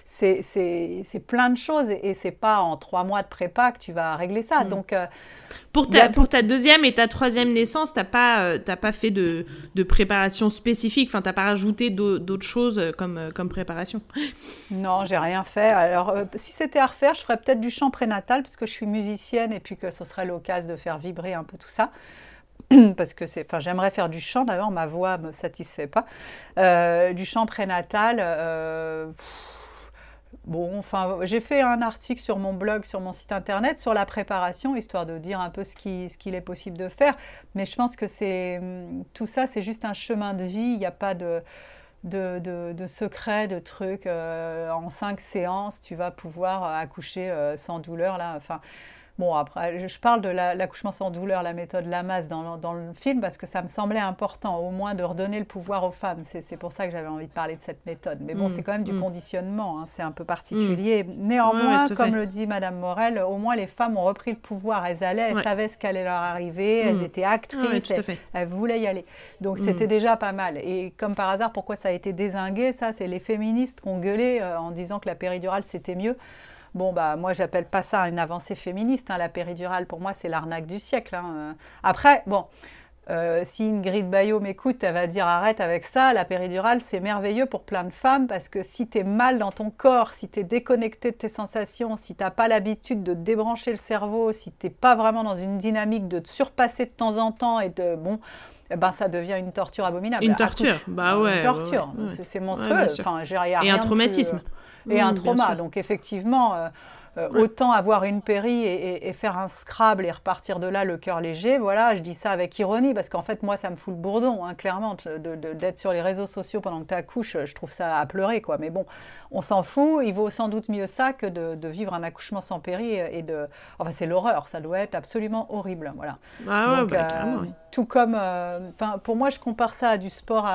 C'est plein de choses et, c'est pas en trois mois de prépa que tu vas régler ça. Mm. Donc, euh, pour, ta, pour ta deuxième et ta troisième naissance, t'as pas, euh, pas fait de, de préparation spécifique, enfin, t'as pas rajouté d'autres choses euh, comme, comme préparation Non, j'ai rien fait. Alors, si c'était à refaire, je ferais peut-être du chant prénatal, puisque je suis musicienne et puis que ce serait l'occasion de faire vibrer un peu tout ça. parce que c'est, enfin, j'aimerais faire du chant. D'ailleurs, ma voix me satisfait pas. Euh, du chant prénatal. Euh, bon, enfin, j'ai fait un article sur mon blog, sur mon site internet, sur la préparation, histoire de dire un peu ce qui, ce qu'il est possible de faire. Mais je pense que c'est tout ça, c'est juste un chemin de vie. Il n'y a pas de de, de, secrets, de trucs. en cinq séances, tu vas pouvoir accoucher sans douleur. Là. Bon, après, je parle de l'accouchement sans douleur, la méthode Lamas dans, dans, le film, parce que ça me semblait important, au moins de redonner le pouvoir aux femmes. C'est pour ça que j'avais envie de parler de cette méthode. Mais bon, mm, c'est quand même du mm. conditionnement, hein, c'est un peu particulier. Mm. Néanmoins, comme le dit Madame Morel, au moins les femmes ont repris le pouvoir. Elles allaient, elles savaient ce qu'allait leur arriver, elles étaient actrices, elles, voulaient y aller. Donc c'était déjà pas mal. Et comme par hasard, pourquoi ça a été désingué? Ça, c'est les féministes qui ont gueulé euh, en disant que la péridurale, c'était mieux. Bon, bah, moi, j'appelle pas ça une avancée féministe. Hein, la péridurale, pour moi, c'est l'arnaque du siècle. Hein. Après, bon, euh, si Ingrid Bayo m'écoute, elle va dire arrête avec ça. La péridurale, c'est merveilleux pour plein de femmes parce que si tu es mal dans ton corps, si tu es déconnecté de tes sensations, si tu n'as pas l'habitude de débrancher le cerveau, si tu n'es pas vraiment dans une dynamique de te surpasser de temps en temps et de. Bon, eh ben, ça devient une torture abominable. Une torture, bah ouais. Une torture, c'est monstrueux. enfin, et un traumatisme et un trauma. Donc effectivement, euh, euh, autant avoir une péri et, faire un scrabble et repartir de là le cœur léger. Voilà, je dis ça avec ironie parce qu'en fait, moi, ça me fout le bourdon, hein, clairement, d'être sur les réseaux sociaux pendant que tu accouches. Je trouve ça à pleurer, quoi. Mais bon, on s'en fout. Il vaut sans doute mieux ça que de, vivre un accouchement sans péri et de. Enfin, c'est l'horreur. Ça doit être absolument horrible. Voilà. Ah ouais, bah, euh, Tout comme. pour moi, je compare ça à du sport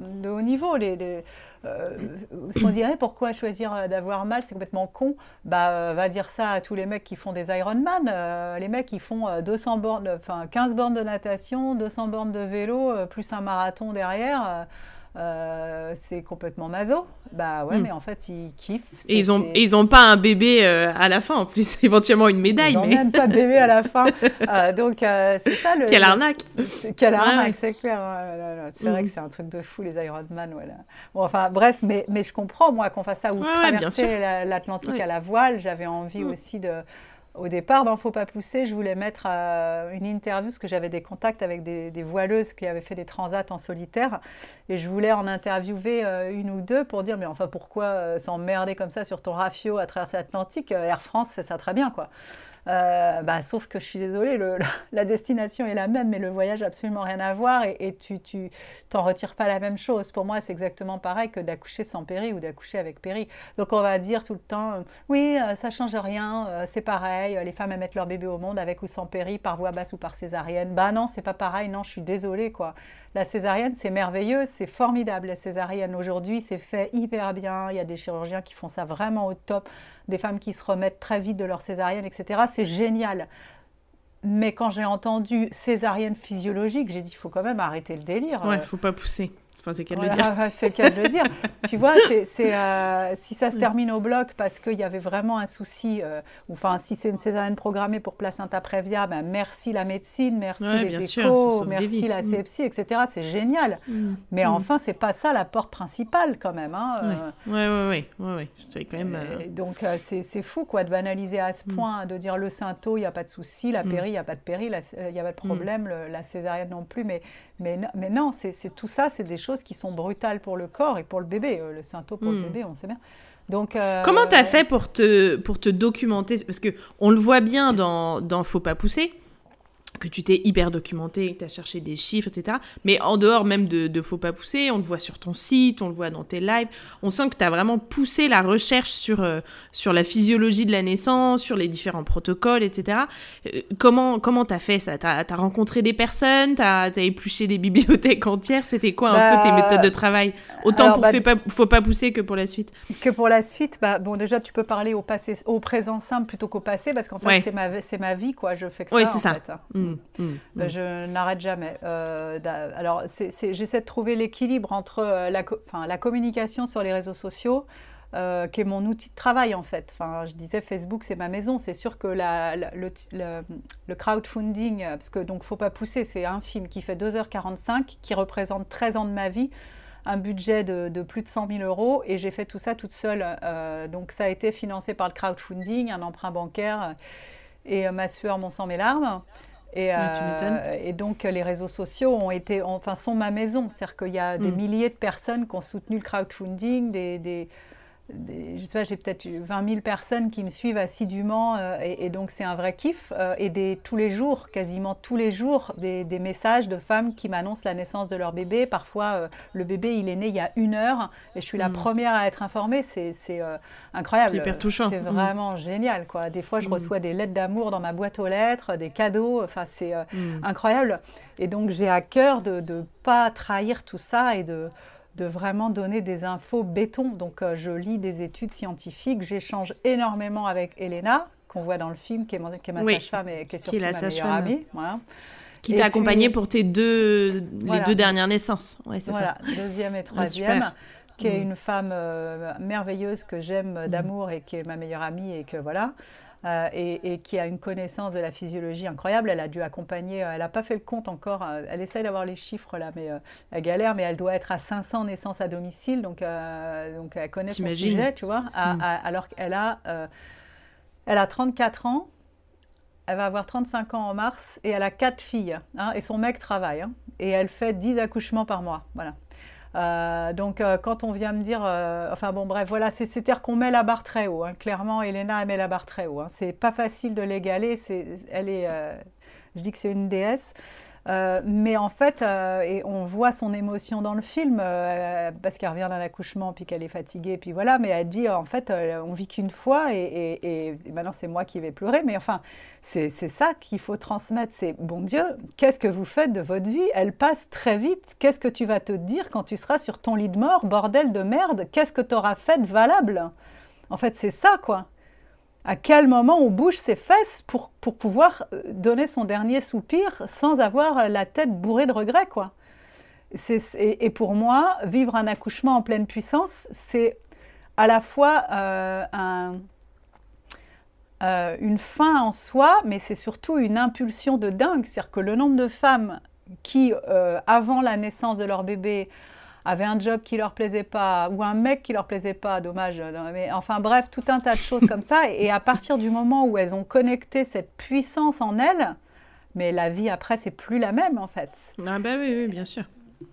de haut niveau. les euh, ce qu'on dirait, pourquoi choisir euh, d'avoir mal, c'est complètement con. Bah, euh, va dire ça à tous les mecs qui font des Ironman. les mecs qui font 200 bornes, enfin 15 bornes de natation, 200 bornes de vélo, plus un marathon derrière. Euh, c'est complètement maso. Bah ouais, hmm. mais en fait, ils kiffent. Et ils ont, ils ont pas un bébé euh, à la fin, en plus, éventuellement une médaille. Ils mais... même pas de bébé à la fin. Euh, donc, c'est ça le. Quelle arnaque Quelle arnaque, c'est clair. c'est vrai hmm. que c'est un truc de fou, les Ironman. Voilà. Bon, enfin, bref, mais, mais je comprends, moi, qu'on fasse ça ou traverser l'Atlantique à la voile. J'avais envie hmm. aussi de au départ, dans Faut pas pousser, je voulais mettre euh, une interview parce que j'avais des contacts avec des, voileuses qui avaient fait des transats en solitaire et je voulais en interviewer euh, une ou deux pour dire mais enfin pourquoi euh, s'emmerder comme ça sur ton rafio à travers l'Atlantique Air France fait ça très bien quoi. Euh, bah, sauf que je suis désolée, la destination est la même, mais le voyage absolument rien à voir et, tu t'en retires pas la même chose. Pour moi, c'est exactement pareil que d'accoucher sans péri ou d'accoucher avec péri. Donc on va dire tout le temps, euh, oui, euh, ça change rien, c'est pareil, les femmes elles mettent leur bébé au monde avec ou sans péri, par voie basse ou par césarienne. Bah non, c'est pas pareil, non, je suis désolée quoi. La césarienne, c'est merveilleux, c'est formidable. La césarienne aujourd'hui, c'est fait hyper bien. Il y a des chirurgiens qui font ça vraiment au top des femmes qui se remettent très vite de leur césarienne, etc. C'est génial. Mais quand j'ai entendu césarienne physiologique, j'ai dit il faut quand même arrêter le délire. Ouais, il faut pas pousser. Enfin, c'est qu'elle le dire. c'est le dire. tu vois, c'est, euh, si ça se mm. termine au bloc parce qu'il y avait vraiment un souci, euh, ou enfin, si c'est une césarienne programmée pour placenta prévia, ben, merci la médecine, merci les échos, merci la mm. sepsie, etc. C'est génial. Mm. Mais enfin, c'est pas ça la porte principale quand même. Hein, oui, oui, oui. oui, quand même. Donc, c'est, fou quoi de banaliser à ce point, de dire le synto, il n'y a pas de souci, la péri, il n'y a pas de péri, il n'y a pas de problème, la césarienne non plus. Mais mais, mais non, c'est tout ça, c'est des choses qui sont brutales pour le corps et pour le bébé. Euh, le synto pour le hmm. bébé, on sait bien. Donc, euh, Comment tu as fait pour te, pour te documenter? Parce que on le voit bien dans, dans Faut pas pousser que tu t'es hyper documenté, que tu as cherché des chiffres, etc. Mais en dehors même de, de, Faut pas pousser, on te voit sur ton site, on le voit dans tes lives, on sent que tu as vraiment poussé la recherche sur, euh, sur la physiologie de la naissance, sur les différents protocoles, etc. Euh, comment comment t'as fait ça? T'as as rencontré des personnes? T'as as épluché des bibliothèques entières? C'était quoi un peu tes bah, méthodes de travail? Autant pour bah, pas, Faut pas pousser que pour la suite Que pour la suite, bah, bon déjà tu peux parler au, passé, au présent simple plutôt qu'au passé, parce qu'en fait c'est ma, ma vie, quoi. je fais que ça. Oui, c'est ça. Fait. Hein. Mmh. Mm, mm, mm. Je n'arrête jamais. Euh, alors, j'essaie de trouver l'équilibre entre euh, la, communication sur les réseaux sociaux, euh, qui est mon outil de travail en fait. Enfin, je disais Facebook, c'est ma maison. C'est sûr que le, crowdfunding, parce que donc faut pas pousser, c'est un film qui fait 2h45, qui représente 13 ans de ma vie un budget de, plus de 100 000 euros et j'ai fait tout ça toute seule. donc ça a été financé par le crowdfunding, un emprunt bancaire et ma sueur, mon sang, mes larmes. Et, et, donc les réseaux sociaux ont été, enfin, sont ma maison. C'est-à-dire qu'il y a des mm. milliers de personnes qui ont soutenu le crowdfunding, des, des, je sais pas, j'ai peut-être 20 000 personnes qui me suivent assidûment euh, et, donc c'est un vrai kiff. Euh, et des, tous les jours, quasiment tous les jours, des, messages de femmes qui m'annoncent la naissance de leur bébé. Parfois, euh, le bébé, il est né il y a une heure et je suis la hmm. première à être informée. C'est incroyable. C'est hyper touchant. C'est hmm. vraiment génial. Quoi. Des fois, je hmm. reçois des lettres d'amour dans ma boîte aux lettres, des cadeaux. Enfin, c'est incroyable. Et donc, j'ai à cœur de ne pas trahir tout ça et de de vraiment donner des infos béton. Donc euh, je lis des études scientifiques, j'échange énormément avec Elena, qu'on voit dans le film, qui est, ma sage-femme et qui est surtout ma meilleure amie. Qui t'a accompagnée pour tes deux, les deux dernières naissances. Ouais, voilà, deuxième et troisième. qui est mm. une femme euh, merveilleuse que j'aime mm. d'amour et qui est ma meilleure amie et que voilà. Euh, et, qui a une connaissance de la physiologie incroyable. Elle a dû accompagner, euh, elle n'a pas fait le compte encore, euh, elle essaye d'avoir les chiffres là, mais elle galère, mais elle doit être à 500 naissances à domicile, donc, donc elle connaît son sujet, tu vois, hmm. alors qu'elle a, elle a 34 ans, elle va avoir 35 ans en mars, et elle a quatre filles, hein, et son mec travaille, hein, et elle fait 10 accouchements par mois, voilà. Euh, donc euh, quand on vient me dire, euh, enfin bon bref, voilà, c'est-à-dire qu'on met la barre très haut. Hein. Clairement, Elena elle met la barre très haut. Hein. C'est pas facile de l'égaler. Elle est, je dis que c'est une déesse. Euh, mais en fait, euh, et on voit son émotion dans le film, euh, parce qu'elle revient d'un accouchement, puis qu'elle est fatiguée, puis voilà, mais elle dit, en fait, on vit qu'une fois, et, et, maintenant c'est moi qui vais pleurer, mais enfin, c'est ça qu'il faut transmettre, c'est, bon Dieu, qu'est-ce que vous faites de votre vie? Elle passe très vite, qu'est-ce que tu vas te dire quand tu seras sur ton lit de mort, bordel de merde, qu'est-ce que tu auras fait de valable? En fait, c'est ça, quoi à quel moment on bouge ses fesses pour, pour pouvoir euh, donner son dernier soupir sans avoir la tête bourrée de regrets, quoi? Et, pour moi, vivre un accouchement en pleine puissance, c'est à la fois euh, euh, une fin en soi, mais c'est surtout une impulsion de dingue. C'est-à-dire que le nombre de femmes qui, avant la naissance de leur bébé, avaient un job qui leur plaisait pas ou un mec qui leur plaisait pas, dommage. Mais enfin bref, tout un tas de choses comme ça. Et à partir du moment où elles ont connecté cette puissance en elles, mais la vie après c'est plus la même en fait. Ah bah oui, oui bien sûr.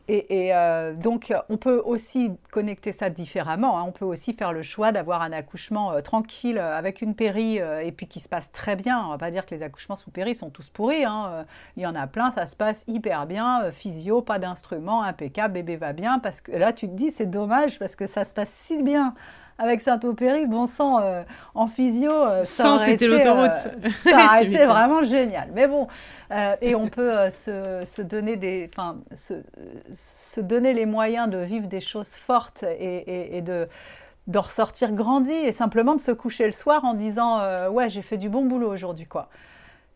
Et, euh, donc, on peut aussi connecter ça différemment. Hein. On peut aussi faire le choix d'avoir un accouchement euh, tranquille euh, avec une péri et puis qui se passe très bien. On va pas dire que les accouchements sous péri sont tous pourris. Hein. Il y en a plein, ça se passe hyper bien. physio, pas d'instrument, impeccable, bébé va bien. Parce que là, tu te dis, c'est dommage parce que ça se passe si bien avec Saint-Opéry, bon sang, euh, en physio, euh, aurait été l'autoroute. Euh, ça a été vraiment génial. Mais bon, et on peut se, donner des, enfin, se, donner les moyens de vivre des choses fortes et, de de ressortir grandi et simplement de se coucher le soir en disant ouais j'ai fait du bon boulot aujourd'hui quoi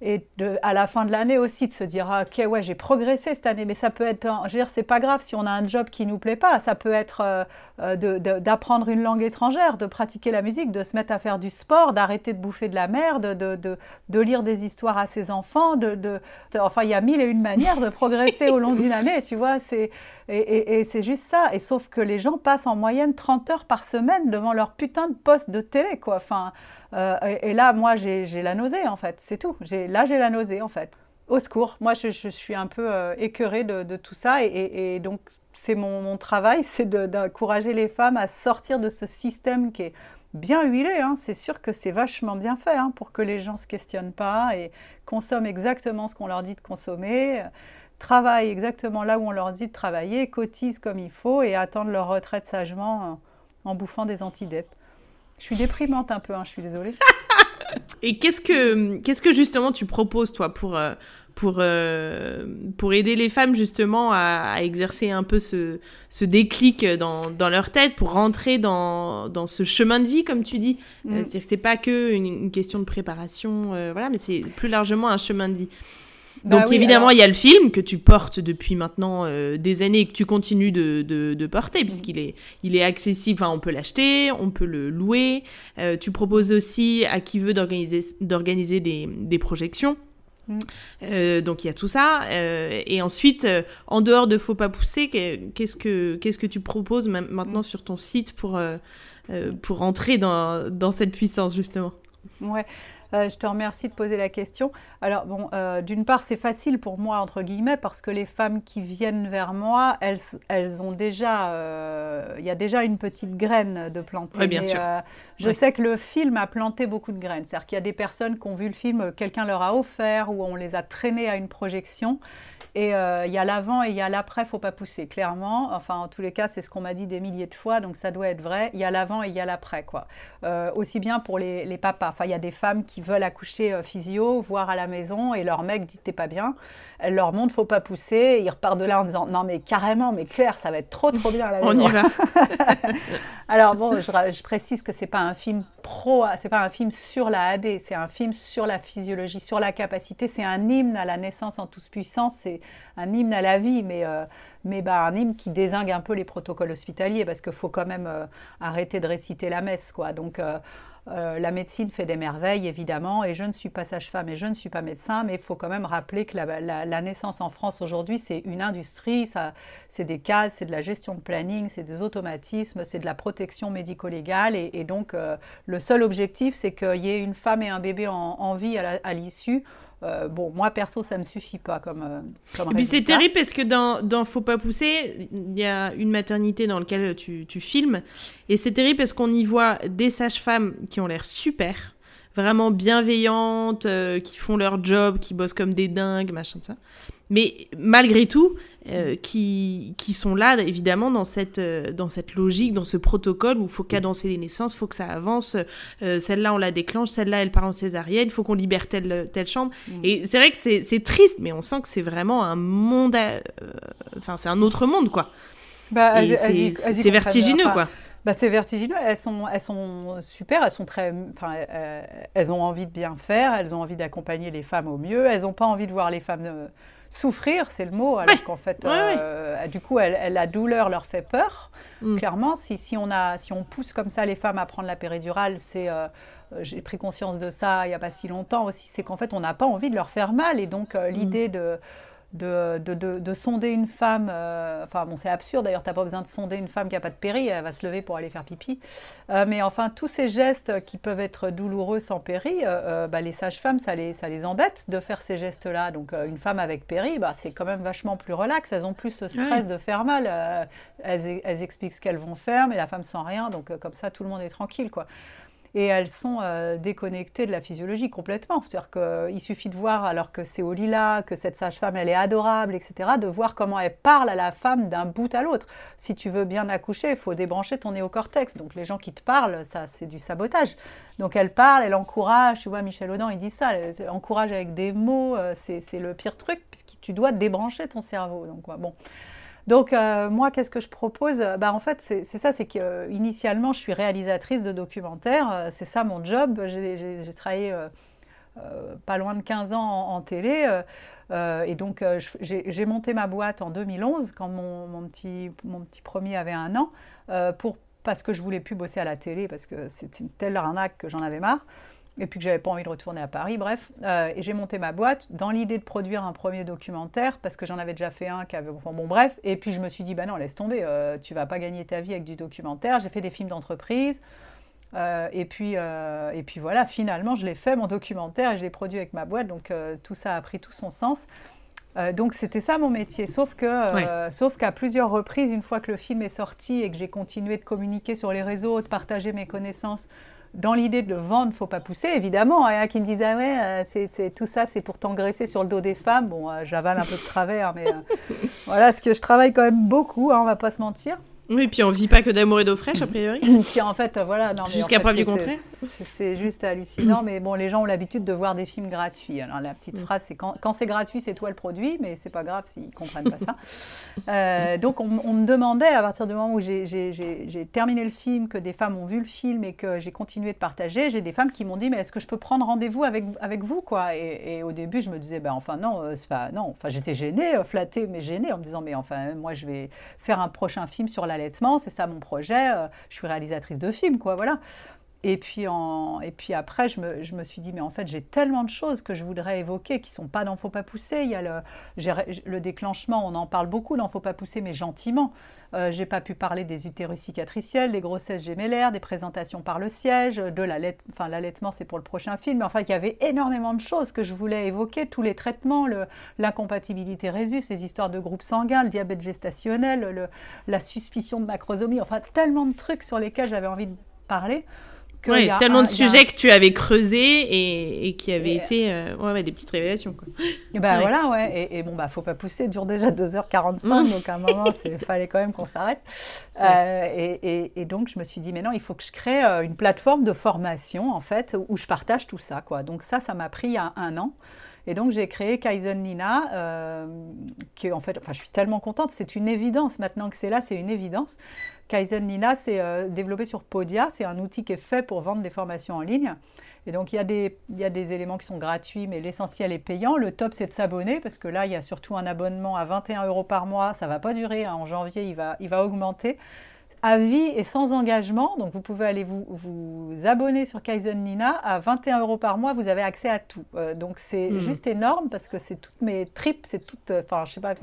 et à la fin de l'année aussi de se dire ah, ok ouais j'ai progressé cette année mais ça peut être je veux dire c'est pas grave si on a un job qui nous plaît pas. Ça peut être euh, euh, d'apprendre une langue étrangère de pratiquer la musique de se mettre à faire du sport d'arrêter de bouffer de la merde de, de, de, lire des histoires à ses enfants de, enfin il y a mille et une manières de progresser au long d'une année tu vois c'est et, et, c'est juste ça. Et sauf que les gens passent en moyenne 30 heures par semaine devant leur putain de poste de télé quoi. Enfin euh, et, là, moi, j'ai la nausée, en fait, c'est tout. Là, j'ai la nausée, en fait. Au secours. Moi, je, suis un peu euh, écœurée de, tout ça. Et, donc, c'est mon, travail, c'est d'encourager les femmes à sortir de ce système qui est bien huilé. Hein. C'est sûr que c'est vachement bien fait hein, pour que les gens ne se questionnent pas et consomment exactement ce qu'on leur dit de consommer, travaillent exactement là où on leur dit de travailler, cotisent comme il faut et attendent leur retraite sagement en, bouffant des antidep. Je suis déprimante un peu, hein, je suis désolée. Et qu'est-ce que, qu'est-ce que justement tu proposes, toi, pour, euh, pour, euh, pour aider les femmes justement à, exercer un peu ce, ce déclic dans, dans, leur tête, pour rentrer dans, dans, ce chemin de vie, comme tu dis? Mm. euh, C'est-à-dire que c'est pas que une, question de préparation, voilà, mais c'est plus largement un chemin de vie. Bah Donc évidemment, il y a le film que tu portes depuis maintenant euh, des années et que tu continues de, de, porter, puisqu'il est, il est accessible, enfin on peut l'acheter, on peut le louer. Euh, tu proposes aussi à qui veut d'organiser, d'organiser des, des projections. Mm. Euh, donc il y a tout ça. et ensuite, en dehors de Faut pas pousser, qu'est-ce que, qu'est-ce que tu proposes maintenant sur ton site pour, pour entrer dans, dans cette puissance justement? Ouais. Je te remercie de poser la question. Alors, bon, d'une part, c'est facile pour moi, entre guillemets, parce que les femmes qui viennent vers moi, elles, elles ont déjà. Il y a déjà une petite graine de planter. Oui, bien sûr. je sais que le film a planté beaucoup de graines. C'est-à-dire qu'il y a des personnes qui ont vu le film, quelqu'un leur a offert, ou on les a traînées à une projection. Et euh, il y a l'avant et il y a l'après, faut pas pousser, clairement. Enfin, en tous les cas, c'est ce qu'on m'a dit des milliers de fois, donc ça doit être vrai. Il y a l'avant et il y a l'après, quoi. Euh, aussi bien pour les, les papas. Enfin, il y a des femmes qui veulent accoucher euh, physio, voire à la maison, et leur mec dit t'es pas bien. Elle leur montre faut pas pousser. ils repartent de là en disant non mais carrément, mais Claire, ça va être trop trop bien à la maison. On y va. Alors bon, je, je précise que c'est pas un film pro, c'est pas un film sur la AD, c'est un film sur la physiologie, sur la capacité. C'est un hymne à la naissance en toute puissance. C'est un hymne à la vie, mais, euh, mais bah, un hymne qui désingue un peu les protocoles hospitaliers, parce qu'il faut quand même euh, arrêter de réciter la messe. Quoi. Donc, euh, la médecine fait des merveilles, évidemment, et je ne suis pas sage-femme et je ne suis pas médecin, mais il faut quand même rappeler que la, naissance en France aujourd'hui, c'est une industrie, ça, c'est des cases, c'est de la gestion de planning, c'est des automatismes, c'est de la protection médico-légale, et, donc le seul objectif, c'est qu'il y ait une femme et un bébé en, vie à l'issue. Euh, bon, moi perso, ça me suffit pas comme. Euh, et puis c'est terrible parce que dans, dans Faut pas pousser, il y a une maternité dans laquelle tu, tu filmes. Et c'est terrible parce qu'on y voit des sages-femmes qui ont l'air super, vraiment bienveillantes, euh, qui font leur job, qui bossent comme des dingues, machin, ça. Mais malgré tout, euh, qui, qui, sont là, évidemment, dans cette, euh, dans cette logique, dans ce protocole où il faut cadencer les naissances, il faut que ça avance. Euh, celle-là, on la déclenche, celle-là, elle part en césarienne, il faut qu'on libère telle, telle chambre. Mm. Et c'est vrai que c'est triste, mais on sent que c'est vraiment un monde. Enfin, c'est un autre monde, quoi. Bah, c'est vertigineux, quoi. Bah, c'est vertigineux. Elles sont, elles sont super. Elles sont très, enfin, elles ont envie de bien faire. Elles ont envie d'accompagner les femmes au mieux. Elles n'ont pas envie de voir les femmes souffrir, c'est le mot, alors qu'en fait, euh, du coup, elle, la douleur leur fait peur. Mm. Clairement, si, si, on a, si on pousse comme ça les femmes à prendre la péridurale, c'est euh, euh, j'ai pris conscience de ça il n'y a pas si longtemps aussi, c'est qu'en fait, on n'a pas envie de leur faire mal. Et donc, mm. l'idée de, de, de, sonder une femme, euh, enfin bon c'est absurde d'ailleurs, tu n'as pas besoin de sonder une femme qui n'a pas de péri, elle va se lever pour aller faire pipi. Euh, mais enfin tous ces gestes qui peuvent être douloureux sans péri, euh, bah, les sages-femmes ça les, ça les embête de faire ces gestes-là. Donc une femme avec péri, bah, c'est quand même vachement plus relax, elles ont plus ce stress de faire mal, elles, elles, expliquent ce qu'elles vont faire, mais la femme sent rien, donc comme ça tout le monde est tranquille quoi et elles sont euh, déconnectées de la physiologie complètement. C'est-à-dire qu'il suffit de voir, alors que c'est au lilas, que cette sage-femme, elle est adorable, etc., de voir comment elle parle à la femme d'un bout à l'autre. Si tu veux bien accoucher, il faut débrancher ton néocortex. Donc les gens qui te parlent, ça, c'est du sabotage. Donc elle parle, elle encourage, tu vois, Michel Audin, il dit ça, elle encourage avec des mots, euh, c'est le pire truc, puisque tu dois débrancher ton cerveau. Donc, bon. Donc euh, moi, qu'est-ce que je propose? Bah, En fait, c'est ça, c'est qu'initialement, je suis réalisatrice de documentaires, euh, c'est ça mon job. J'ai travaillé euh, pas loin de 15 ans en, télé. et donc, j'ai monté ma boîte en 2011, quand mon, petit, mon petit premier avait un an, parce que je voulais plus bosser à la télé, parce que c'était une telle arnaque que j'en avais marre et puis que j'avais pas envie de retourner à Paris, bref. Euh, et j'ai monté ma boîte dans l'idée de produire un premier documentaire parce que j'en avais déjà fait un qui avait. bon, bref. Et puis je me suis dit, bah non, laisse tomber, euh, tu vas pas gagner ta vie avec du documentaire. J'ai fait des films d'entreprise. Euh, et, puis, et puis voilà, finalement, je l'ai fait, mon documentaire, et je l'ai produit avec ma boîte. Donc tout ça a pris tout son sens. donc c'était ça mon métier, sauf que, sauf qu'à plusieurs reprises, une fois que le film est sorti et que j'ai continué de communiquer sur les réseaux, de partager mes connaissances, dans l'idée de le vendre, faut pas pousser, évidemment. Il y en a qui me disent Ah ouais, euh, c'est, tout ça, c'est pour t'engraisser sur le dos des femmes. Bon, euh, j'avale un peu de travers, mais euh, voilà, ce que je travaille quand même beaucoup, hein, on va pas se mentir. Oui, puis on vit pas que d'amour et d'eau fraîche, a priori. puis en fait, voilà. Jusqu'à preuve du contraire. C'est juste hallucinant, mais bon, les gens ont l'habitude de voir des films gratuits. Alors la petite mm. phrase, c'est quand, quand c'est gratuit, c'est toi le produit, mais c'est pas grave s'ils comprennent pas ça. Euh, donc on, me demandait, à partir du moment où j'ai terminé le film, que des femmes ont vu le film et que j'ai continué de partager, j'ai des femmes qui m'ont dit, mais est-ce que je peux prendre rendez-vous avec, avec vous quoi? Et, au début, je me disais, ben enfin non, euh, c'est pas, non. Enfin, j'étais gênée, euh, flattée, mais gênée en me disant, mais enfin, moi, je vais faire un prochain film sur la c'est ça mon projet, euh, je suis réalisatrice de films, quoi, voilà. Et puis, en, et puis après, je me, je me, suis dit, mais en fait, j'ai tellement de choses que je voudrais évoquer qui ne sont pas dans Faut pas pousser. Il y a le, le déclachement, on en parle beaucoup dans Faut pas pousser, mais gentiment. Euh, j'ai pas pu parler des utérus cicatriciels, des grossesses gémellaires, des présentations par le siège, de l'allaitement, c'est pour le prochain film. Enfin, il y avait énormément de choses que je voulais évoquer, tous les traitements, l'incompatibilité résus, les histoires de groupes sanguins, le diabète gestationnel, la suspicion de macrosomie, enfin, tellement de trucs sur lesquels j'avais envie de parler. Oui, tellement de sujets que tu avais creusés et, qui avaient été euh, ouais, des petites révélations. Quoi. Et bah voilà, ouais. Et, bon, bah faut pas pousser, dure déjà 2h45, mm. donc à un moment, il fallait quand même qu'on s'arrête. Euh, et, donc je me suis dit, mais non, il faut que je crée euh, une plateforme de formation, en fait, où je partage tout ça, quoi. Donc ça, ça m'a pris un, un an. Et donc j'ai créé Kaizen Nina, euh, qui en fait, enfin je suis tellement contente, c'est une évidence maintenant que c'est là, c'est une évidence. Kaizen Nina, c'est euh, développé sur Podia, c'est un outil qui est fait pour vendre des formations en ligne. Et donc il y, a des, éléments qui sont gratuits, mais l'essentiel est payant. Le top, c'est de s'abonner, parce que là, il y a surtout un abonnement à 21 euros par mois. Ça ne va pas durer, hein. en janvier, il va augmenter à vie et sans engagement. Donc vous pouvez aller vous, vous abonner sur Kaizen Nina à 21 euros par mois. Vous avez accès à tout. Euh, donc c'est hmm. juste énorme parce que c'est toutes mes tripes, c'est tout, euh, enfin je sais pas,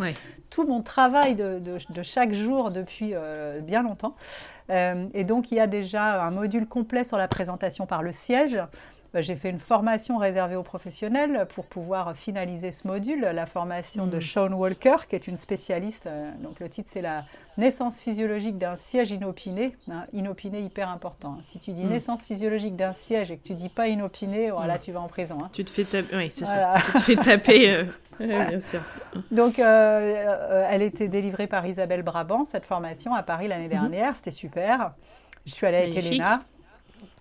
tout mon travail de, de, chaque jour depuis euh, bien longtemps. et donc il y a déjà un module complet sur la présentation par le siège. Bah, j'ai fait une formation réservée aux professionnels pour pouvoir finaliser ce module, la formation de hmm. Sean Walker, qui est une spécialiste. Euh, donc le titre, c'est la naissance physiologique d'un siège inopiné. Hein, inopiné, hyper important. Hein. Si tu dis hmm. naissance physiologique d'un siège et que tu dis pas inopiné, voilà, oh, hmm. tu vas en prison. Hein. Tu te fais taper, oui, c'est ça. Tu te fais taper. Euh, bien sûr. Donc, euh, elle était délivrée par Isabelle Brabant, cette formation, à Paris l'année mhm. dernière. C'était super. Je suis allée avec Elena.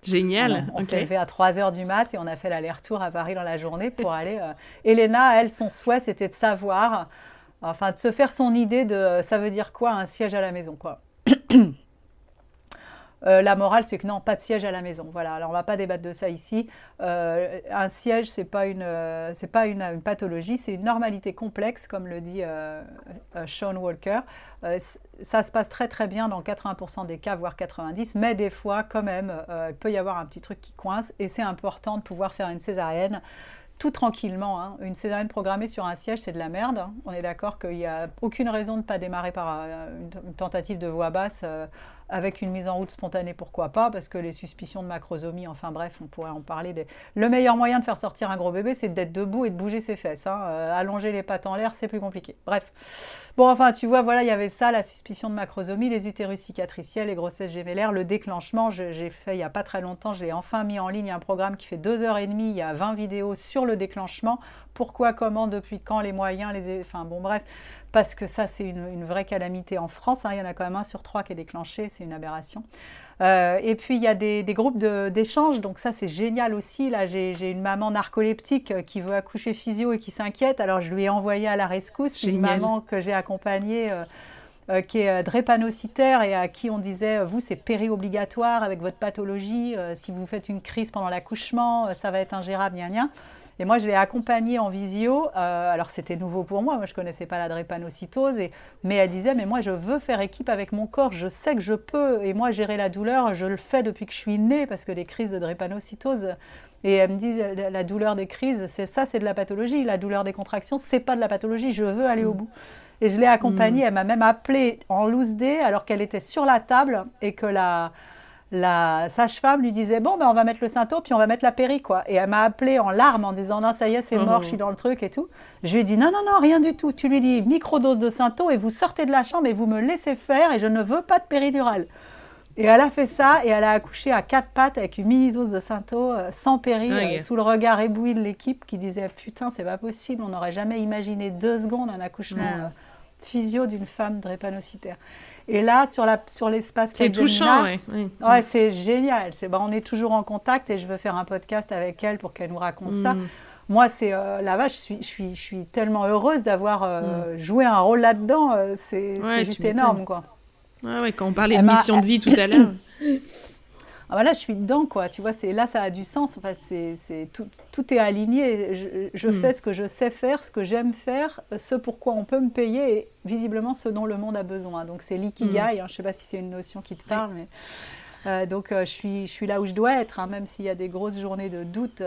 Génial. On, s'est levé à 3 h du mat et on a fait l'aller-retour à Paris dans la journée pour aller. Euh... Elena, elle, son souhait, c'était de savoir, enfin, de se faire son idée de ça veut dire quoi un siège à la maison, quoi. Euh, la morale, c'est que non, pas de siège à la maison. Voilà. Alors, on va pas débattre de ça ici. Euh, un siège, c'est pas une, euh, pas une, pathologie, c'est une normalité complexe, comme le dit Sean Walker. ça se passe très très bien dans 80% des cas, voire 90, mais des fois, quand même, il peut y avoir un petit truc qui coince, et c'est important de pouvoir faire une césarienne tout tranquillement. Hein. Une césarienne programmée sur un siège, c'est de la merde. Hein. On est d'accord qu'il n'y a aucune raison de ne pas démarrer par une, tentative de voix basse avec une mise en route spontanée, pourquoi pas, parce que les suspicions de macrosomie, enfin bref, on pourrait en parler. Le meilleur moyen de faire sortir un gros bébé, c'est d'être debout et de bouger ses fesses. Hein. Euh, allonger les pattes en l'air, c'est plus compliqué. Bref. Bon, enfin, tu vois, voilà, il y avait ça, la suspicion de macrosomie, les utérus cicatriciels, les grossesses gémellaires, le déclenchement. J'ai fait il n'y a pas très longtemps, j'ai enfin mis en ligne un programme qui fait deux heures et demie, il y a 20 vidéos sur le déclenchement. Pourquoi, comment, depuis quand, les moyens, les... Enfin bon, bref, parce que ça, c'est une, vraie calamité en France. Hein. Il y en a quand même un sur trois qui est déclenché, c'est une aberration. Euh, et puis, il y a des, groupes d'échange, donc ça, c'est génial aussi. Là, j'ai une maman narcoleptique euh, qui veut accoucher physio et qui s'inquiète. Alors, je lui ai envoyé à la rescousse une maman que j'ai accompagnée. Euh, qui est drépanocytaire et à qui on disait, vous, c'est péri-obligatoire avec votre pathologie, si vous faites une crise pendant l'accouchement, ça va être ingérable, gna gna. Et moi, je l'ai accompagnée en visio. Euh, alors, c'était nouveau pour moi. Moi, je ne connaissais pas la drépanocytose. Et, mais elle disait, mais moi, je veux faire équipe avec mon corps. Je sais que je peux. Et moi, gérer la douleur, je le fais depuis que je suis née parce que les crises de drépanocytose. Et elle me dit, la douleur des crises, c'est ça, c'est de la pathologie. La douleur des contractions, c'est pas de la pathologie. Je veux aller au mm. bout. Et je l'ai accompagnée. Mm. Elle m'a même appelée en loose day alors qu'elle était sur la table et que la la sage-femme lui disait bon ben on va mettre le synto puis on va mettre la péri quoi. Et elle m'a appelé en larmes en disant non ça y est c'est mort je suis dans le truc et tout. Je lui ai dit non non non rien du tout. Tu lui dis microdose de synto et vous sortez de la chambre et vous me laissez faire et je ne veux pas de péridurale. Et elle a fait ça et elle a accouché à quatre pattes avec une mini dose de synto euh, sans péri euh, sous le regard ébloui de l'équipe qui disait putain c'est pas possible on n'aurait jamais imaginé deux secondes un accouchement euh, physio d'une femme drépanocytaire et là, sur, la, sur l'espace C'est touchant, oui. Ouais, c'est génial. C'est, bah, on est toujours en contact et je veux faire un podcast avec elle pour qu'elle nous raconte ça. Mm. Moi, c'est euh, la vache, je suis, je, suis, je suis tellement heureuse d'avoir euh, mm. joué un rôle là-dedans. Euh, c'est, juste énorme, quoi. Ouais, ouais, quand on parlait de mission de vie tout à l'heure. ah, voilà, je suis dedans, quoi. Tu vois, c'est là, ça a du sens. En fait, c'est, c'est tout, tout, est aligné. Je, hmm. fais ce que je sais faire, ce que j'aime faire, ce pourquoi on peut me payer et visiblement ce dont le monde a besoin. Donc, c'est l'ikigai. Hmm. Hein, je ne sais pas si c'est une notion qui te parle, mais. Euh, donc je, suis, je suis là où je dois être, hein, même s'il y a des grosses journées de doute.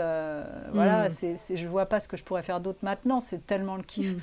Voilà, mm. c'est, je vois pas ce que je pourrais faire d'autre maintenant. C'est tellement le kiff.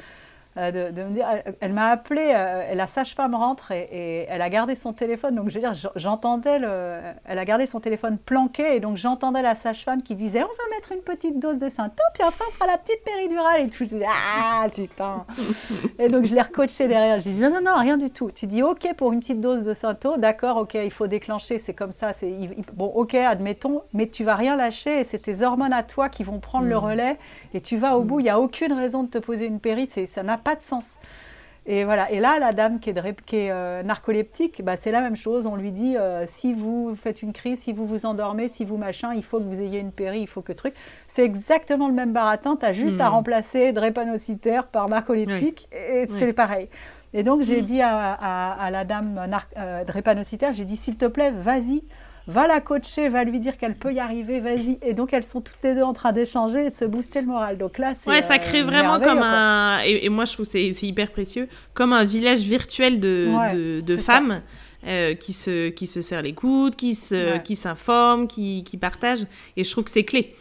Mm. Euh, de, me dire, elle, m'a appelé, euh, la sage-femme rentre et, elle a gardé son téléphone, donc je veux dire, j'entendais, le, elle a gardé son téléphone planqué et donc j'entendais la sage-femme qui disait, on va mettre une petite dose de synthé, puis après on fera la petite péridurale et tout. Je dis, ah putain Et donc je l'ai recoaché derrière, j'ai dit, non, non, non, rien du tout. Tu dis, ok pour une petite dose de synthé, d'accord, ok, il faut déclencher, c'est comme ça, c'est bon, ok, admettons, mais tu vas rien lâcher et c'est tes hormones à toi qui vont prendre le mmh. relais et tu vas au bout, il n'y a aucune raison de te poser une péri, ça n'a pas de sens. Et voilà. Et là, la dame qui est, qui est euh, narcoleptique, bah, c'est la même chose. On lui dit euh, si vous faites une crise, si vous vous endormez, si vous machin, il faut que vous ayez une péri, il faut que truc. C'est exactement le même baratin. Tu as juste à hmm. remplacer drépanocytaire par narcoleptique et c'est pareil. Et donc, j'ai hmm. dit à, la dame euh, drépanocytaire j'ai dit s'il te plaît, vas-y va la coacher, va lui dire qu'elle peut y arriver, vas-y. Et donc elles sont toutes les deux en train d'échanger et de se booster le moral. Donc là, c'est. Ouais, ça crée euh, vraiment comme un. Et, moi, je trouve que c'est hyper précieux. Comme un village virtuel de, de, femmes. Euh, qui, se, qui se serrent les coudes, qui s'informent, qui, qui, qui partagent. Et je trouve que c'est clé.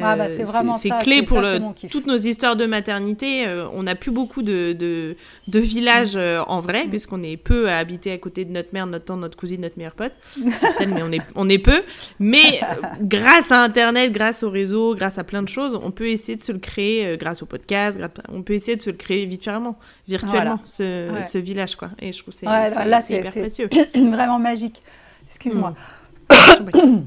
Ah bah, c'est vraiment C'est clé pour le, toutes nos histoires de maternité. Euh, on n'a plus beaucoup de, de, de villages euh, en vrai, mm. puisqu'on est peu à habiter à côté de notre mère, notre tante, notre cousine, notre meilleure pote. Certaines, mais on est, on est peu. Mais euh, grâce à Internet, grâce au réseau, grâce à plein de choses, on peut essayer de se le créer, grâce au podcast, on peut essayer de se le créer virtuellement, virtuellement ce, ce, village. quoi. Et je trouve que c'est hyper précieux. Vraiment magique. Excuse-moi. Mm.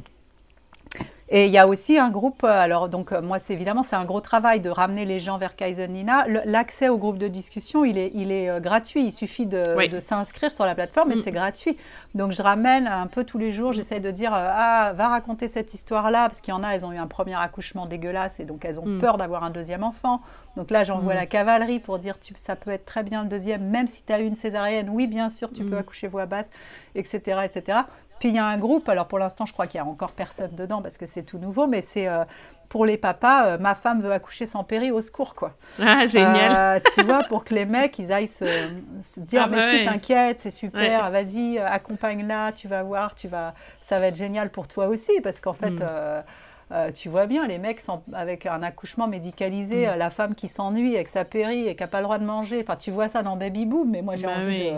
Et il y a aussi un groupe, euh, alors donc euh, moi c'est évidemment c'est un gros travail de ramener les gens vers Kaizen Nina. L'accès au groupe de discussion il est, il est euh, gratuit, il suffit de, de s'inscrire sur la plateforme et mm. c'est gratuit. Donc je ramène un peu tous les jours, j'essaie de dire ah va raconter cette histoire-là parce qu'il y en a, elles ont eu un premier accouchement dégueulasse et donc elles ont mm. peur d'avoir un deuxième enfant. Donc là j'envoie mm. la cavalerie pour dire tu, ça peut être très bien le deuxième, même si tu as eu une césarienne, oui bien sûr tu peux accoucher voix basse, etc. etc. Puis il y a un groupe, alors pour l'instant, je crois qu'il y a encore personne dedans parce que c'est tout nouveau, mais c'est euh, pour les papas, euh, ma femme veut accoucher sans péri, au secours, quoi. Ah, génial. Euh, tu vois, pour que les mecs, ils aillent se, dire, ah, mais bah si, t'inquiète, c'est super, vas-y, accompagne-la, tu vas voir, tu vas, ça va être génial pour toi aussi, parce qu'en fait, mm. tu vois bien, les mecs sont avec un accouchement médicalisé, mm. la femme qui s'ennuie avec sa péri et qui n'a pas le droit de manger. Enfin, tu vois ça dans Baby Boom, mais moi j'ai bah envie de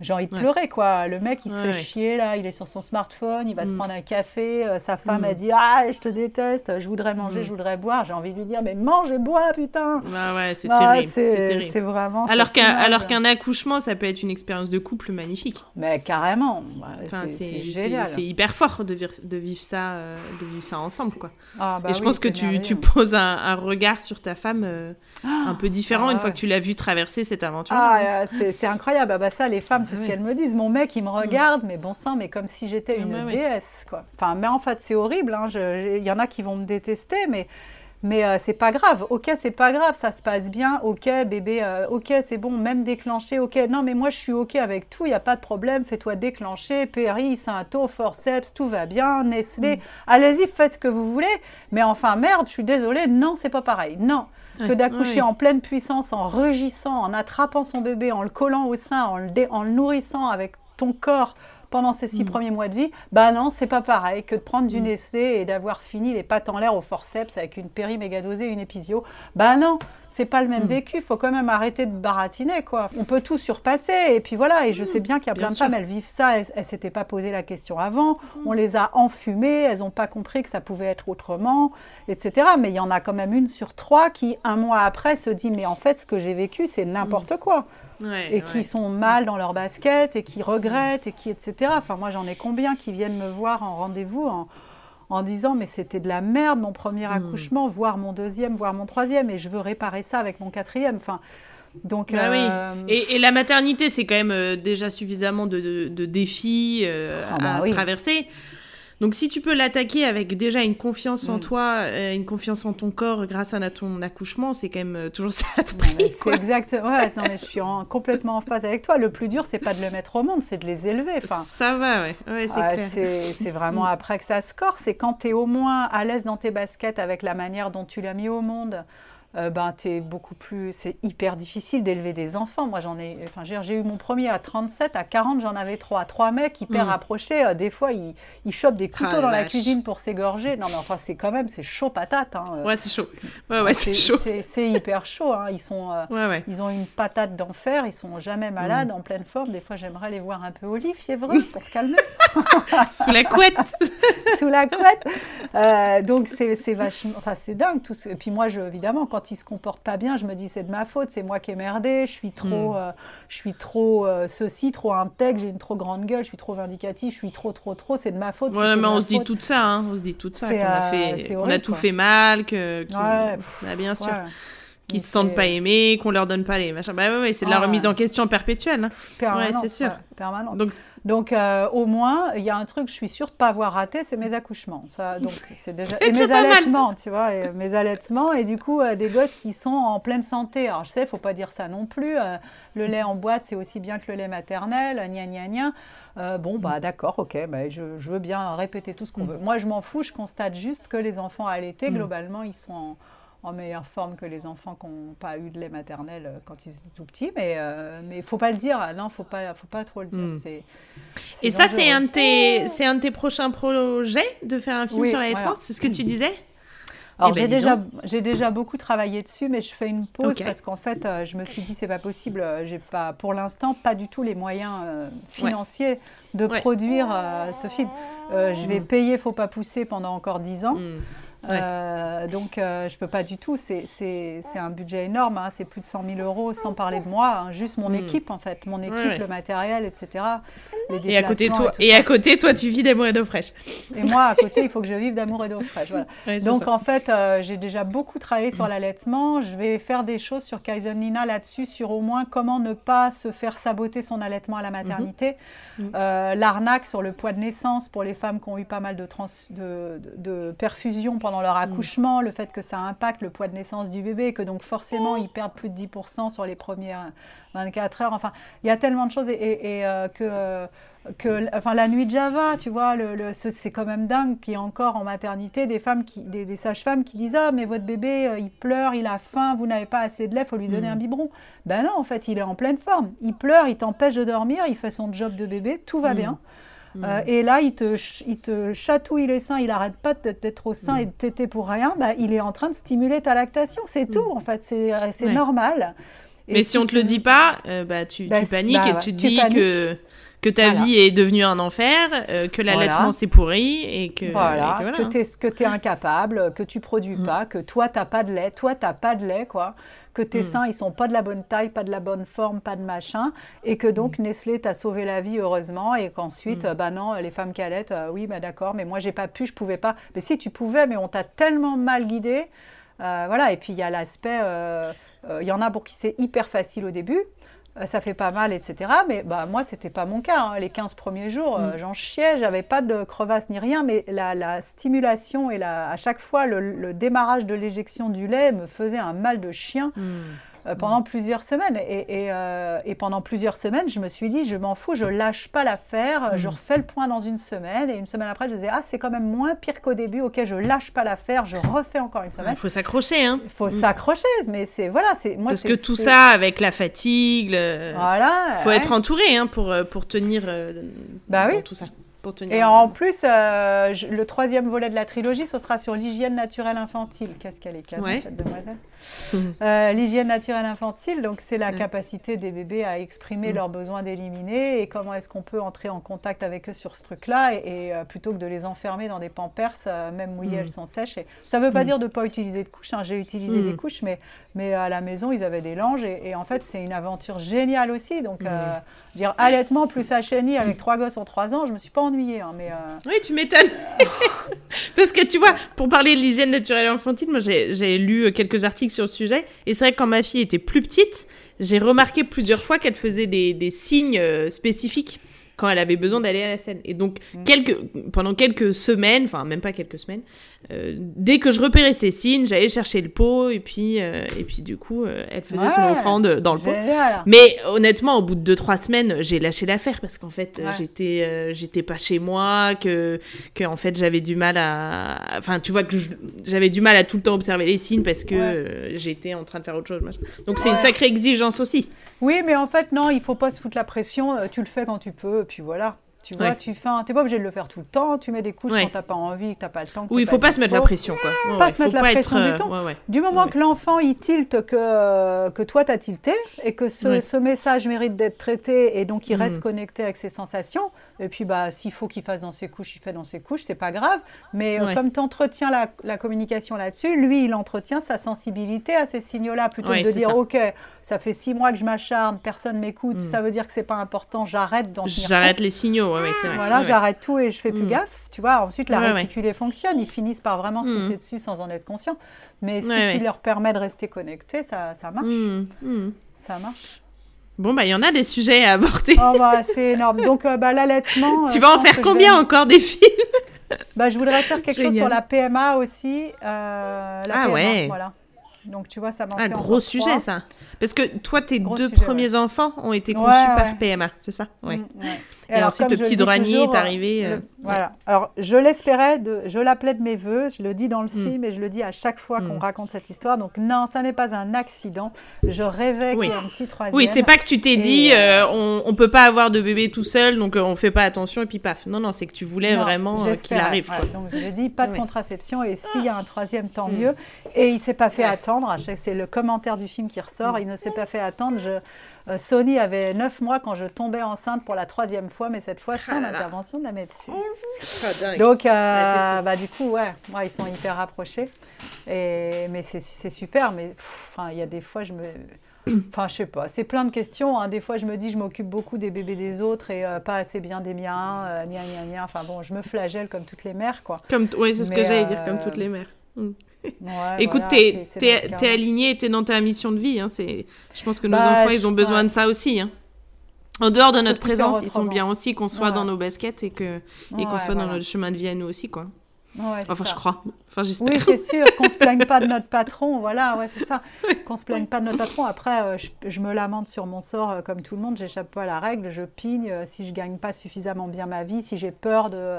j'ai envie de pleurer, quoi. Le mec, il se fait chier, là, il est sur son smartphone, il va se mm. prendre un café, euh, sa femme mm. a dit Ah, je te déteste, je voudrais manger, mm. je voudrais boire. J'ai envie de lui dire Mais mange et bois, putain Bah ouais, c'est terrible. C'est vraiment. Alors qu'un alors qu'un accouchement, ça peut être une expérience de couple magnifique. Mais carrément. c'est génial. C'est hyper fort de, de, vivre ça, euh, de vivre ça ensemble, quoi. Ah, bah et je pense que tu, tu poses un, regard sur ta femme euh, ah. un peu différent une fois que tu l'as vu traverser cette aventure. Ah, c'est incroyable. Ah, bah, ça, les femmes, c'est ce qu'elles me disent. Mon mec, il me mm. regarde, mais bon sang, mais comme si j'étais ah une déesse, quoi. Enfin, mais en fait, c'est horrible. Hein. Il y en a qui vont me détester, mais mais euh, c'est pas grave. Ok, c'est pas grave, ça se passe bien. Ok, bébé, euh, ok, c'est bon, même déclenché. Ok, non, mais moi je suis ok avec tout, il n'y a pas de problème. Fais-toi déclencher, péri, Sainto, forceps, tout va bien, Nestlé. Mm. Allez-y, faites ce que vous voulez. Mais enfin, merde, je suis désolée, non, c'est pas pareil. Non que d'accoucher en pleine puissance, en rugissant, en attrapant son bébé, en le collant au sein, en le, en le nourrissant avec ton corps pendant ces six mm. premiers mois de vie, bah non, c'est pas pareil que de prendre du mm. Nestlé et d'avoir fini les pattes en l'air au forceps avec une péri méga dosée, une épisio. Bah non, c'est pas le même mm. vécu. Il faut quand même arrêter de baratiner, quoi. On peut tout surpasser. Et puis voilà. Et je sais bien qu'il y a plein de femmes, elles vivent ça. Elles, elles s'étaient pas posé la question avant. On les a enfumées. Elles n'ont pas compris que ça pouvait être autrement, etc. Mais il y en a quand même une sur trois qui, un mois après, se dit mais en fait, ce que j'ai vécu, c'est n'importe quoi et qui sont mal dans leur basket et qui regrettent et qui etc. Enfin moi j'en ai combien qui viennent me voir en rendez-vous en, en disant mais c'était de la merde mon premier hmm. accouchement, voire mon deuxième, voire mon troisième et je veux réparer ça avec mon quatrième. Enfin donc, bah euh, et, la maternité, c'est quand même euh, déjà suffisamment de, de, défis euh, ah bah à traverser. Donc si tu peux l'attaquer avec déjà une confiance en mm. toi, euh, une confiance en ton corps grâce à ton accouchement, c'est quand même euh, toujours ça de prix. C'est exact. Ouais, non, mais je suis complètement en phase avec toi. Le plus dur, c'est pas de le mettre au monde, c'est de les élever. Enfin, ça va, ouais. ouais c'est vraiment mm. après que ça se corse. C'est quand tu es au moins à l'aise dans tes baskets avec la manière dont tu l'as mis au monde. Euh, ben, es beaucoup plus, c'est hyper difficile d'élever des enfants. Moi, j'en ai, enfin, j'ai eu mon premier à 37, à 40, j'en avais trois. Trois mecs hyper mm. rapprochés. Euh, des fois, ils, ils chopent des couteaux ah, dans la cuisine pour s'égorger. Non, mais enfin, c'est quand même, c'est chaud patate. Hein. Ouais, c'est chaud. Ouais, ouais, c'est chaud. C'est hyper chaud. Hein. Ils sont, euh, ils ont une patate d'enfer. Ils sont jamais malades, mm. en pleine forme. Des fois, j'aimerais les voir un peu au lit, fiévreux, pour se calmer. Sous la couette. Sous la couette. donc, c'est vachement, enfin, c'est dingue tout. Ce... Et puis moi, je, évidemment, quand il se comporte pas bien, je me dis c'est de ma faute, c'est moi qui ai merdé, je suis trop, hmm. euh, je suis trop euh, ceci, trop intègre, j'ai une trop grande gueule, je suis trop vindicatif, je suis trop, trop, trop, c'est de ma faute. Ouais, mais on se dit tout ça, hein, on se dit tout ça, qu'on a, euh, fait, on a tout fait mal, que, bah, bien sûr. qu'ils se sentent pas aimés, qu'on leur donne pas les machins. Bah ouais, c'est de la remise en question perpétuelle. Hein. Ouais, c'est sûr. permanent. Donc donc, euh, au moins, il y a un truc, je suis sûre de ne pas avoir raté, c'est mes accouchements. Ça, donc, c'est déjà... et mes allaitements, tu vois, et mes allaitements, et du coup, euh, des gosses qui sont en pleine santé. Alors, je sais, il ne faut pas dire ça non plus. Euh, le lait en boîte, c'est aussi bien que le lait maternel, gna gna gna. bon, bah d'accord, ok, bah, je, veux bien répéter tout ce qu'on mm. veut. Moi, je m'en fous, je constate juste que les enfants allaités, mm. globalement, ils sont en en meilleure forme que les enfants qui n'ont pas eu de lait maternel euh, quand ils étaient tout petits. Mais euh, il ne faut pas le dire. Non, il faut pas, faut pas trop le dire. Hmm. Et ça, c'est un, de tes, c'est un de tes prochains projets de faire un film sur la voilà. C'est ce que tu disais? Alors eh ben, j'ai déjà, j'ai déjà beaucoup travaillé dessus, mais je fais une pause parce qu'en fait, euh, je me suis dit c'est pas possible. J'ai pas, pour l'instant, pas du tout les moyens financiers de produire ce film. je vais hmm. payer Faut pas pousser pendant encore 10 ans. Euh, donc, euh, je peux pas du tout. C'est un budget énorme. Hein. C'est plus de 100 000 euros, sans parler de moi. Hein. Juste mon hmm. équipe, en fait. Mon équipe, le matériel, etc. et à côté, toi, et, à côté, toi, tu vis d'amour et d'eau fraîche. Et moi, à côté, il faut que je vive d'amour et d'eau fraîche. donc, en fait, euh, j'ai déjà beaucoup travaillé sur l'allaitement. Je vais faire des choses sur Kaizen Nina là-dessus, sur au moins comment ne pas se faire saboter son allaitement à la maternité. Mhm. L'arnaque sur le poids de naissance pour les femmes qui ont eu pas mal de, trans, de, de perfusion pendant leur mm. accouchement, le fait que ça impacte le poids de naissance du bébé, que donc forcément ils perdent plus de 10% sur les premières 24 heures. Enfin, il y a tellement de choses et, euh, que, que enfin, la nuit de Java, tu vois, le, c'est quand même dingue qu'il y ait encore en maternité des femmes, qui, des, sages-femmes qui disent Ah, mais votre bébé, euh, il pleure, il a faim, vous n'avez pas assez de lait, il faut lui donner mm. un biberon. Ben non, en fait, il est en pleine forme. Il pleure, il t'empêche de dormir, il fait son job de bébé, tout va mm. bien. Euh, et là, il te, il te chatouille les seins, il n'arrête pas d'être au sein et de téter pour rien. Bah, il est en train de stimuler ta lactation. C'est tout, en fait. C'est euh, normal. Mais si on te le dit pas, euh, bah, tu, bah, tu paniques bah, et tu te dis que que ta vie est devenue un enfer, que l'allaitement s'est pourri et que voilà, que tu es, incapable, que tu produis mm. pas, que toi tu n'as pas de lait, toi tu n'as pas de lait quoi que tes hmm. seins, ils sont pas de la bonne taille, pas de la bonne forme, pas de machin, et que donc hmm. Nestlé t'a sauvé la vie heureusement, et qu'ensuite, bah non, les femmes qui allaitent, euh, oui, bah d'accord, mais moi j'ai pas pu, je pouvais pas. Mais si tu pouvais, mais on t'a tellement mal guidé, euh, voilà. Et puis il y a l'aspect, euh, il y en a pour qui c'est hyper facile au début. Euh, ça fait pas mal, etc. Mais bah, moi, c'était pas mon cas. Hein. Les 15 premiers jours, euh, mm. j'en chiais, j'avais pas de crevasse ni rien, mais la, stimulation et la, à chaque fois, le, démarrage de l'éjection du lait me faisait un mal de chien. Mm. Euh, pendant plusieurs semaines. Et, euh, et, pendant plusieurs semaines, je me suis dit, je m'en fous, je lâche pas l'affaire, je mm. refais le point dans une semaine. Et une semaine après, je disais, ah, c'est quand même moins pire qu'au début, ok, je lâche pas l'affaire, je refais encore une semaine. Il faut s'accrocher, hein. Il faut mm. s'accrocher, mais c'est, voilà, c'est moi. Parce que tout ça, avec la fatigue, le... voilà, faut être entouré, hein, pour, pour tenir bah, oui. tout ça. Et en plus, euh, le troisième volet de la trilogie, ce sera sur l'hygiène naturelle infantile. Qu'est-ce qu'elle est cadeau, cette demoiselle? euh, L'hygiène naturelle infantile, donc c'est la capacité des bébés à exprimer mm. leurs besoins d'éliminer et comment est-ce qu'on peut entrer en contact avec eux sur ce truc-là et, euh, plutôt que de les enfermer dans des pampers, même mouillées, mm. elles sont sèches. Et ça ne veut pas mm. dire de ne pas utiliser de couches. Hein. J'ai utilisé des couches, mais, mais à la maison, ils avaient des langes et, en fait, c'est une aventure géniale aussi. Donc, dire allaitement plus HNI avec trois gosses en trois ans, je me suis pas ennuyée. Hein, mais euh, Oui, tu m'étonnes. Parce que tu vois, pour parler de l'hygiène naturelle infantile, moi j'ai lu euh, quelques articles sur le sujet. Et c'est vrai que quand ma fille était plus petite, j'ai remarqué plusieurs fois qu'elle faisait des, des signes euh, spécifiques quand elle avait besoin d'aller à la scène. Et donc, mm. quelques, pendant quelques semaines, enfin même pas quelques semaines, euh, dès que je repérais ces signes, j'allais chercher le pot et puis, euh, et puis du coup, euh, elle faisait son offrande dans le pot. Mais honnêtement, au bout de 2-3 semaines, j'ai lâché l'affaire parce qu'en fait, j'étais j'étais pas chez moi, que, que en fait, j'avais du mal à. Enfin, tu vois, que j'avais du mal à tout le temps observer les signes parce que j'étais en train de faire autre chose. Donc, c'est une sacrée exigence aussi. Oui, mais en fait, non, il faut pas se foutre la pression. Tu le fais quand tu peux, puis voilà. Tu vois, tu fais t'es pas obligé de le faire tout le temps, tu mets des couches quand t'as pas envie, que t'as pas le temps. Oui, il faut pas, se mettre la pression, quoi. pas se mettre la pression du temps. Du moment que l'enfant il tilte que, que toi t'as tilté et que ce, ce message mérite d'être traité et donc il reste mm. connecté avec ses sensations, et puis, bah, s'il faut qu'il fasse dans ses couches, il fait dans ses couches, c'est pas grave. Mais euh, comme tu entretiens la, la communication là-dessus, lui, il entretient sa sensibilité à ces signaux-là, plutôt que de dire, OK, ça fait six mois que je m'acharne, personne m'écoute, mm. ça veut dire que c'est pas important, j'arrête d'en J'arrête les signaux, ouais, c'est vrai. Voilà, j'arrête tout et je fais plus mm. gaffe. Tu vois, ensuite, la réticulée fonctionne, ils finissent par vraiment se pousser mm. dessus sans en être conscient. Mais si tu leur permets de rester connectés, ça, ça marche. Ça marche. Bon, bah, il y en a des sujets à aborder. Oh, bah, c'est énorme. Donc, euh, bah, l'allaitement. Tu vas en faire combien encore des films bah, Je voudrais faire quelque chose sur la PMA aussi. Euh, la ah PMA, ouais. Voilà. Donc, tu vois, ça m'en Un gros sujet, ça. Parce que toi, tes deux premiers enfants ont été conçus par PMA, c'est ça? Ouais. Mm, et, alors, ensuite, le petit Dorani est arrivé. Euh, voilà. Alors, je l'espérais, de, je l'appelais de mes voeux, je le dis dans le mm. film et je le dis à chaque fois qu'on mm. raconte cette histoire. Donc, non, ça n'est pas un accident. Je rêvais qu'il y ait un petit troisième. Oui, c'est pas que tu t'es dit, euh, on, on peut pas avoir de bébé tout seul, donc euh, on fait pas attention et puis paf. Non, non, c'est que tu voulais vraiment qu'il arrive. Donc, je dis, pas de contraception et s'il y a un troisième, tant mieux. Et il s'est pas fait attendre. C'est le commentaire du film qui ressort. Il ne s'est pas fait attendre. Je, euh, Sony avait 9 mois quand je tombais enceinte pour la troisième fois, mais cette fois sans l'intervention de la médecine. Ah, Donc, euh, bah, du coup, ouais, moi, ils sont hyper rapprochés. Et, mais c'est super. Mais il y a des fois, je me. Enfin, je sais pas, c'est plein de questions. Hein. Des fois, je me dis, je m'occupe beaucoup des bébés des autres et euh, pas assez bien des miens. Enfin, bon, je me flagelle comme toutes les mères, quoi. Comme oui, c'est ce que j'allais dire, comme toutes les mères. Mm. Écoute, t'es es, aligné, t'es dans ta mission de vie. Hein, je pense que nos bah, enfants, ils ont besoin de ça aussi. Hein. En dehors de notre présence, ils sont bien aussi qu'on soit dans nos baskets et qu'on et qu'on soit dans notre chemin de vie à nous aussi, quoi. enfin, je crois. Enfin, j'espère. Oui, c'est sûr, qu'on se plaigne pas de notre patron. Voilà, ouais, c'est ça. Qu'on se plaigne pas de notre patron. Après, euh, je, me lamente sur mon sort euh, comme tout le monde. J'échappe pas à la règle. Je pigne. Euh, si je gagne pas suffisamment bien ma vie, si j'ai peur de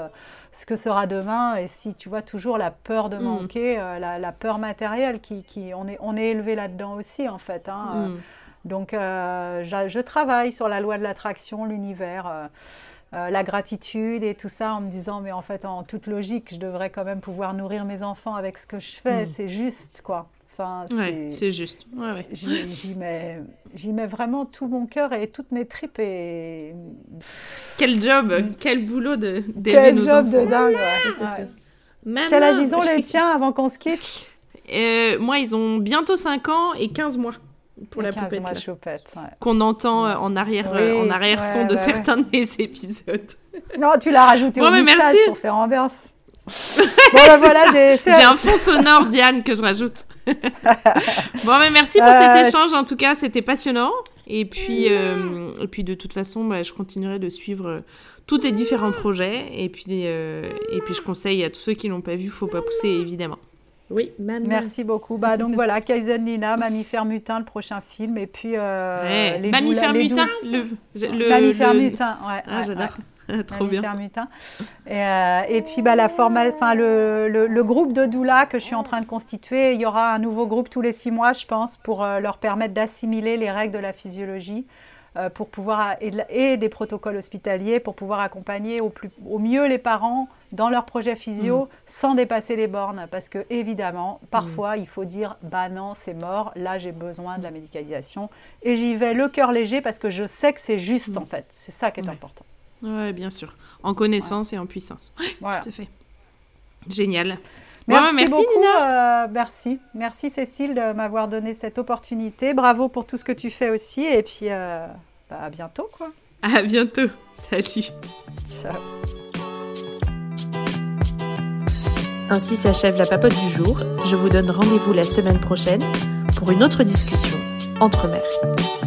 ce que sera demain, et si tu vois toujours la peur de mm. manquer, la, peur matérielle, qui, qui, on est, on est élevé là-dedans aussi, en fait. Hein, mm. Donc, je, travaille sur la loi de l'attraction, l'univers. Euh, la gratitude et tout ça en me disant mais en fait en toute logique je devrais quand même pouvoir nourrir mes enfants avec ce que je fais. Mm. c'est juste quoi. Enfin c'est juste. Ouais, j'y mets j'y mets vraiment tout mon cœur et toutes mes tripes et quel job mm. quel boulot de quel job de dingue quel âge ils ont les tiens avant qu'on se quitte? Euh, moi ils ont bientôt 5 ans et 15 mois pour la poupée qu'on entend euh, en arrière euh, en arrière son de certains de mes épisodes. Non, tu l'as rajouté au message pour faire ambiance. bon ben voilà, j'ai un fond sonore Diane que je rajoute. bon mais merci pour cet euh, échange en tout cas, c'était passionnant. Et puis et puis de toute façon, bah, je continuerai de suivre tous tes différents projets. Et puis et puis je conseille à tous ceux qui l'ont pas vu, faut pas pousser évidemment. Oui, Merci beaucoup. Bah, donc voilà, Kaizen Lina, Mammifère Mutin, le prochain film. Et puis. Euh, les Mammifère Mutin le, le, Mammifère Mutin, ouais. Ah, j'adore. Trop bien. Mutin. Et, euh, et, puis bah, la forma... le, le, groupe de doula que je suis en train de constituer, il y aura un nouveau groupe tous les six mois, je pense, pour euh, leur permettre d'assimiler les règles de la physiologie. Euh, pour pouvoir et, des protocoles hospitaliers pour pouvoir accompagner au, plus, au mieux les parents dans leur projet physio mm. sans dépasser les bornes parce que évidemment parfois mm. il faut dire bah non c'est mort là j'ai besoin de la médicalisation et j'y vais le cœur léger parce que je sais que c'est juste mm. en fait c'est ça qui est important ouais bien sûr en connaissance et en puissance voilà. tout à fait génial Merci, merci beaucoup, euh, merci. Merci Cécile de m'avoir donné cette opportunité. Bravo pour tout ce que tu fais aussi. Et puis, euh, bah, à bientôt, quoi. À bientôt. Salut. Ciao. Ainsi s'achève la papote du jour. Je vous donne rendez-vous la semaine prochaine pour une autre discussion entre mères.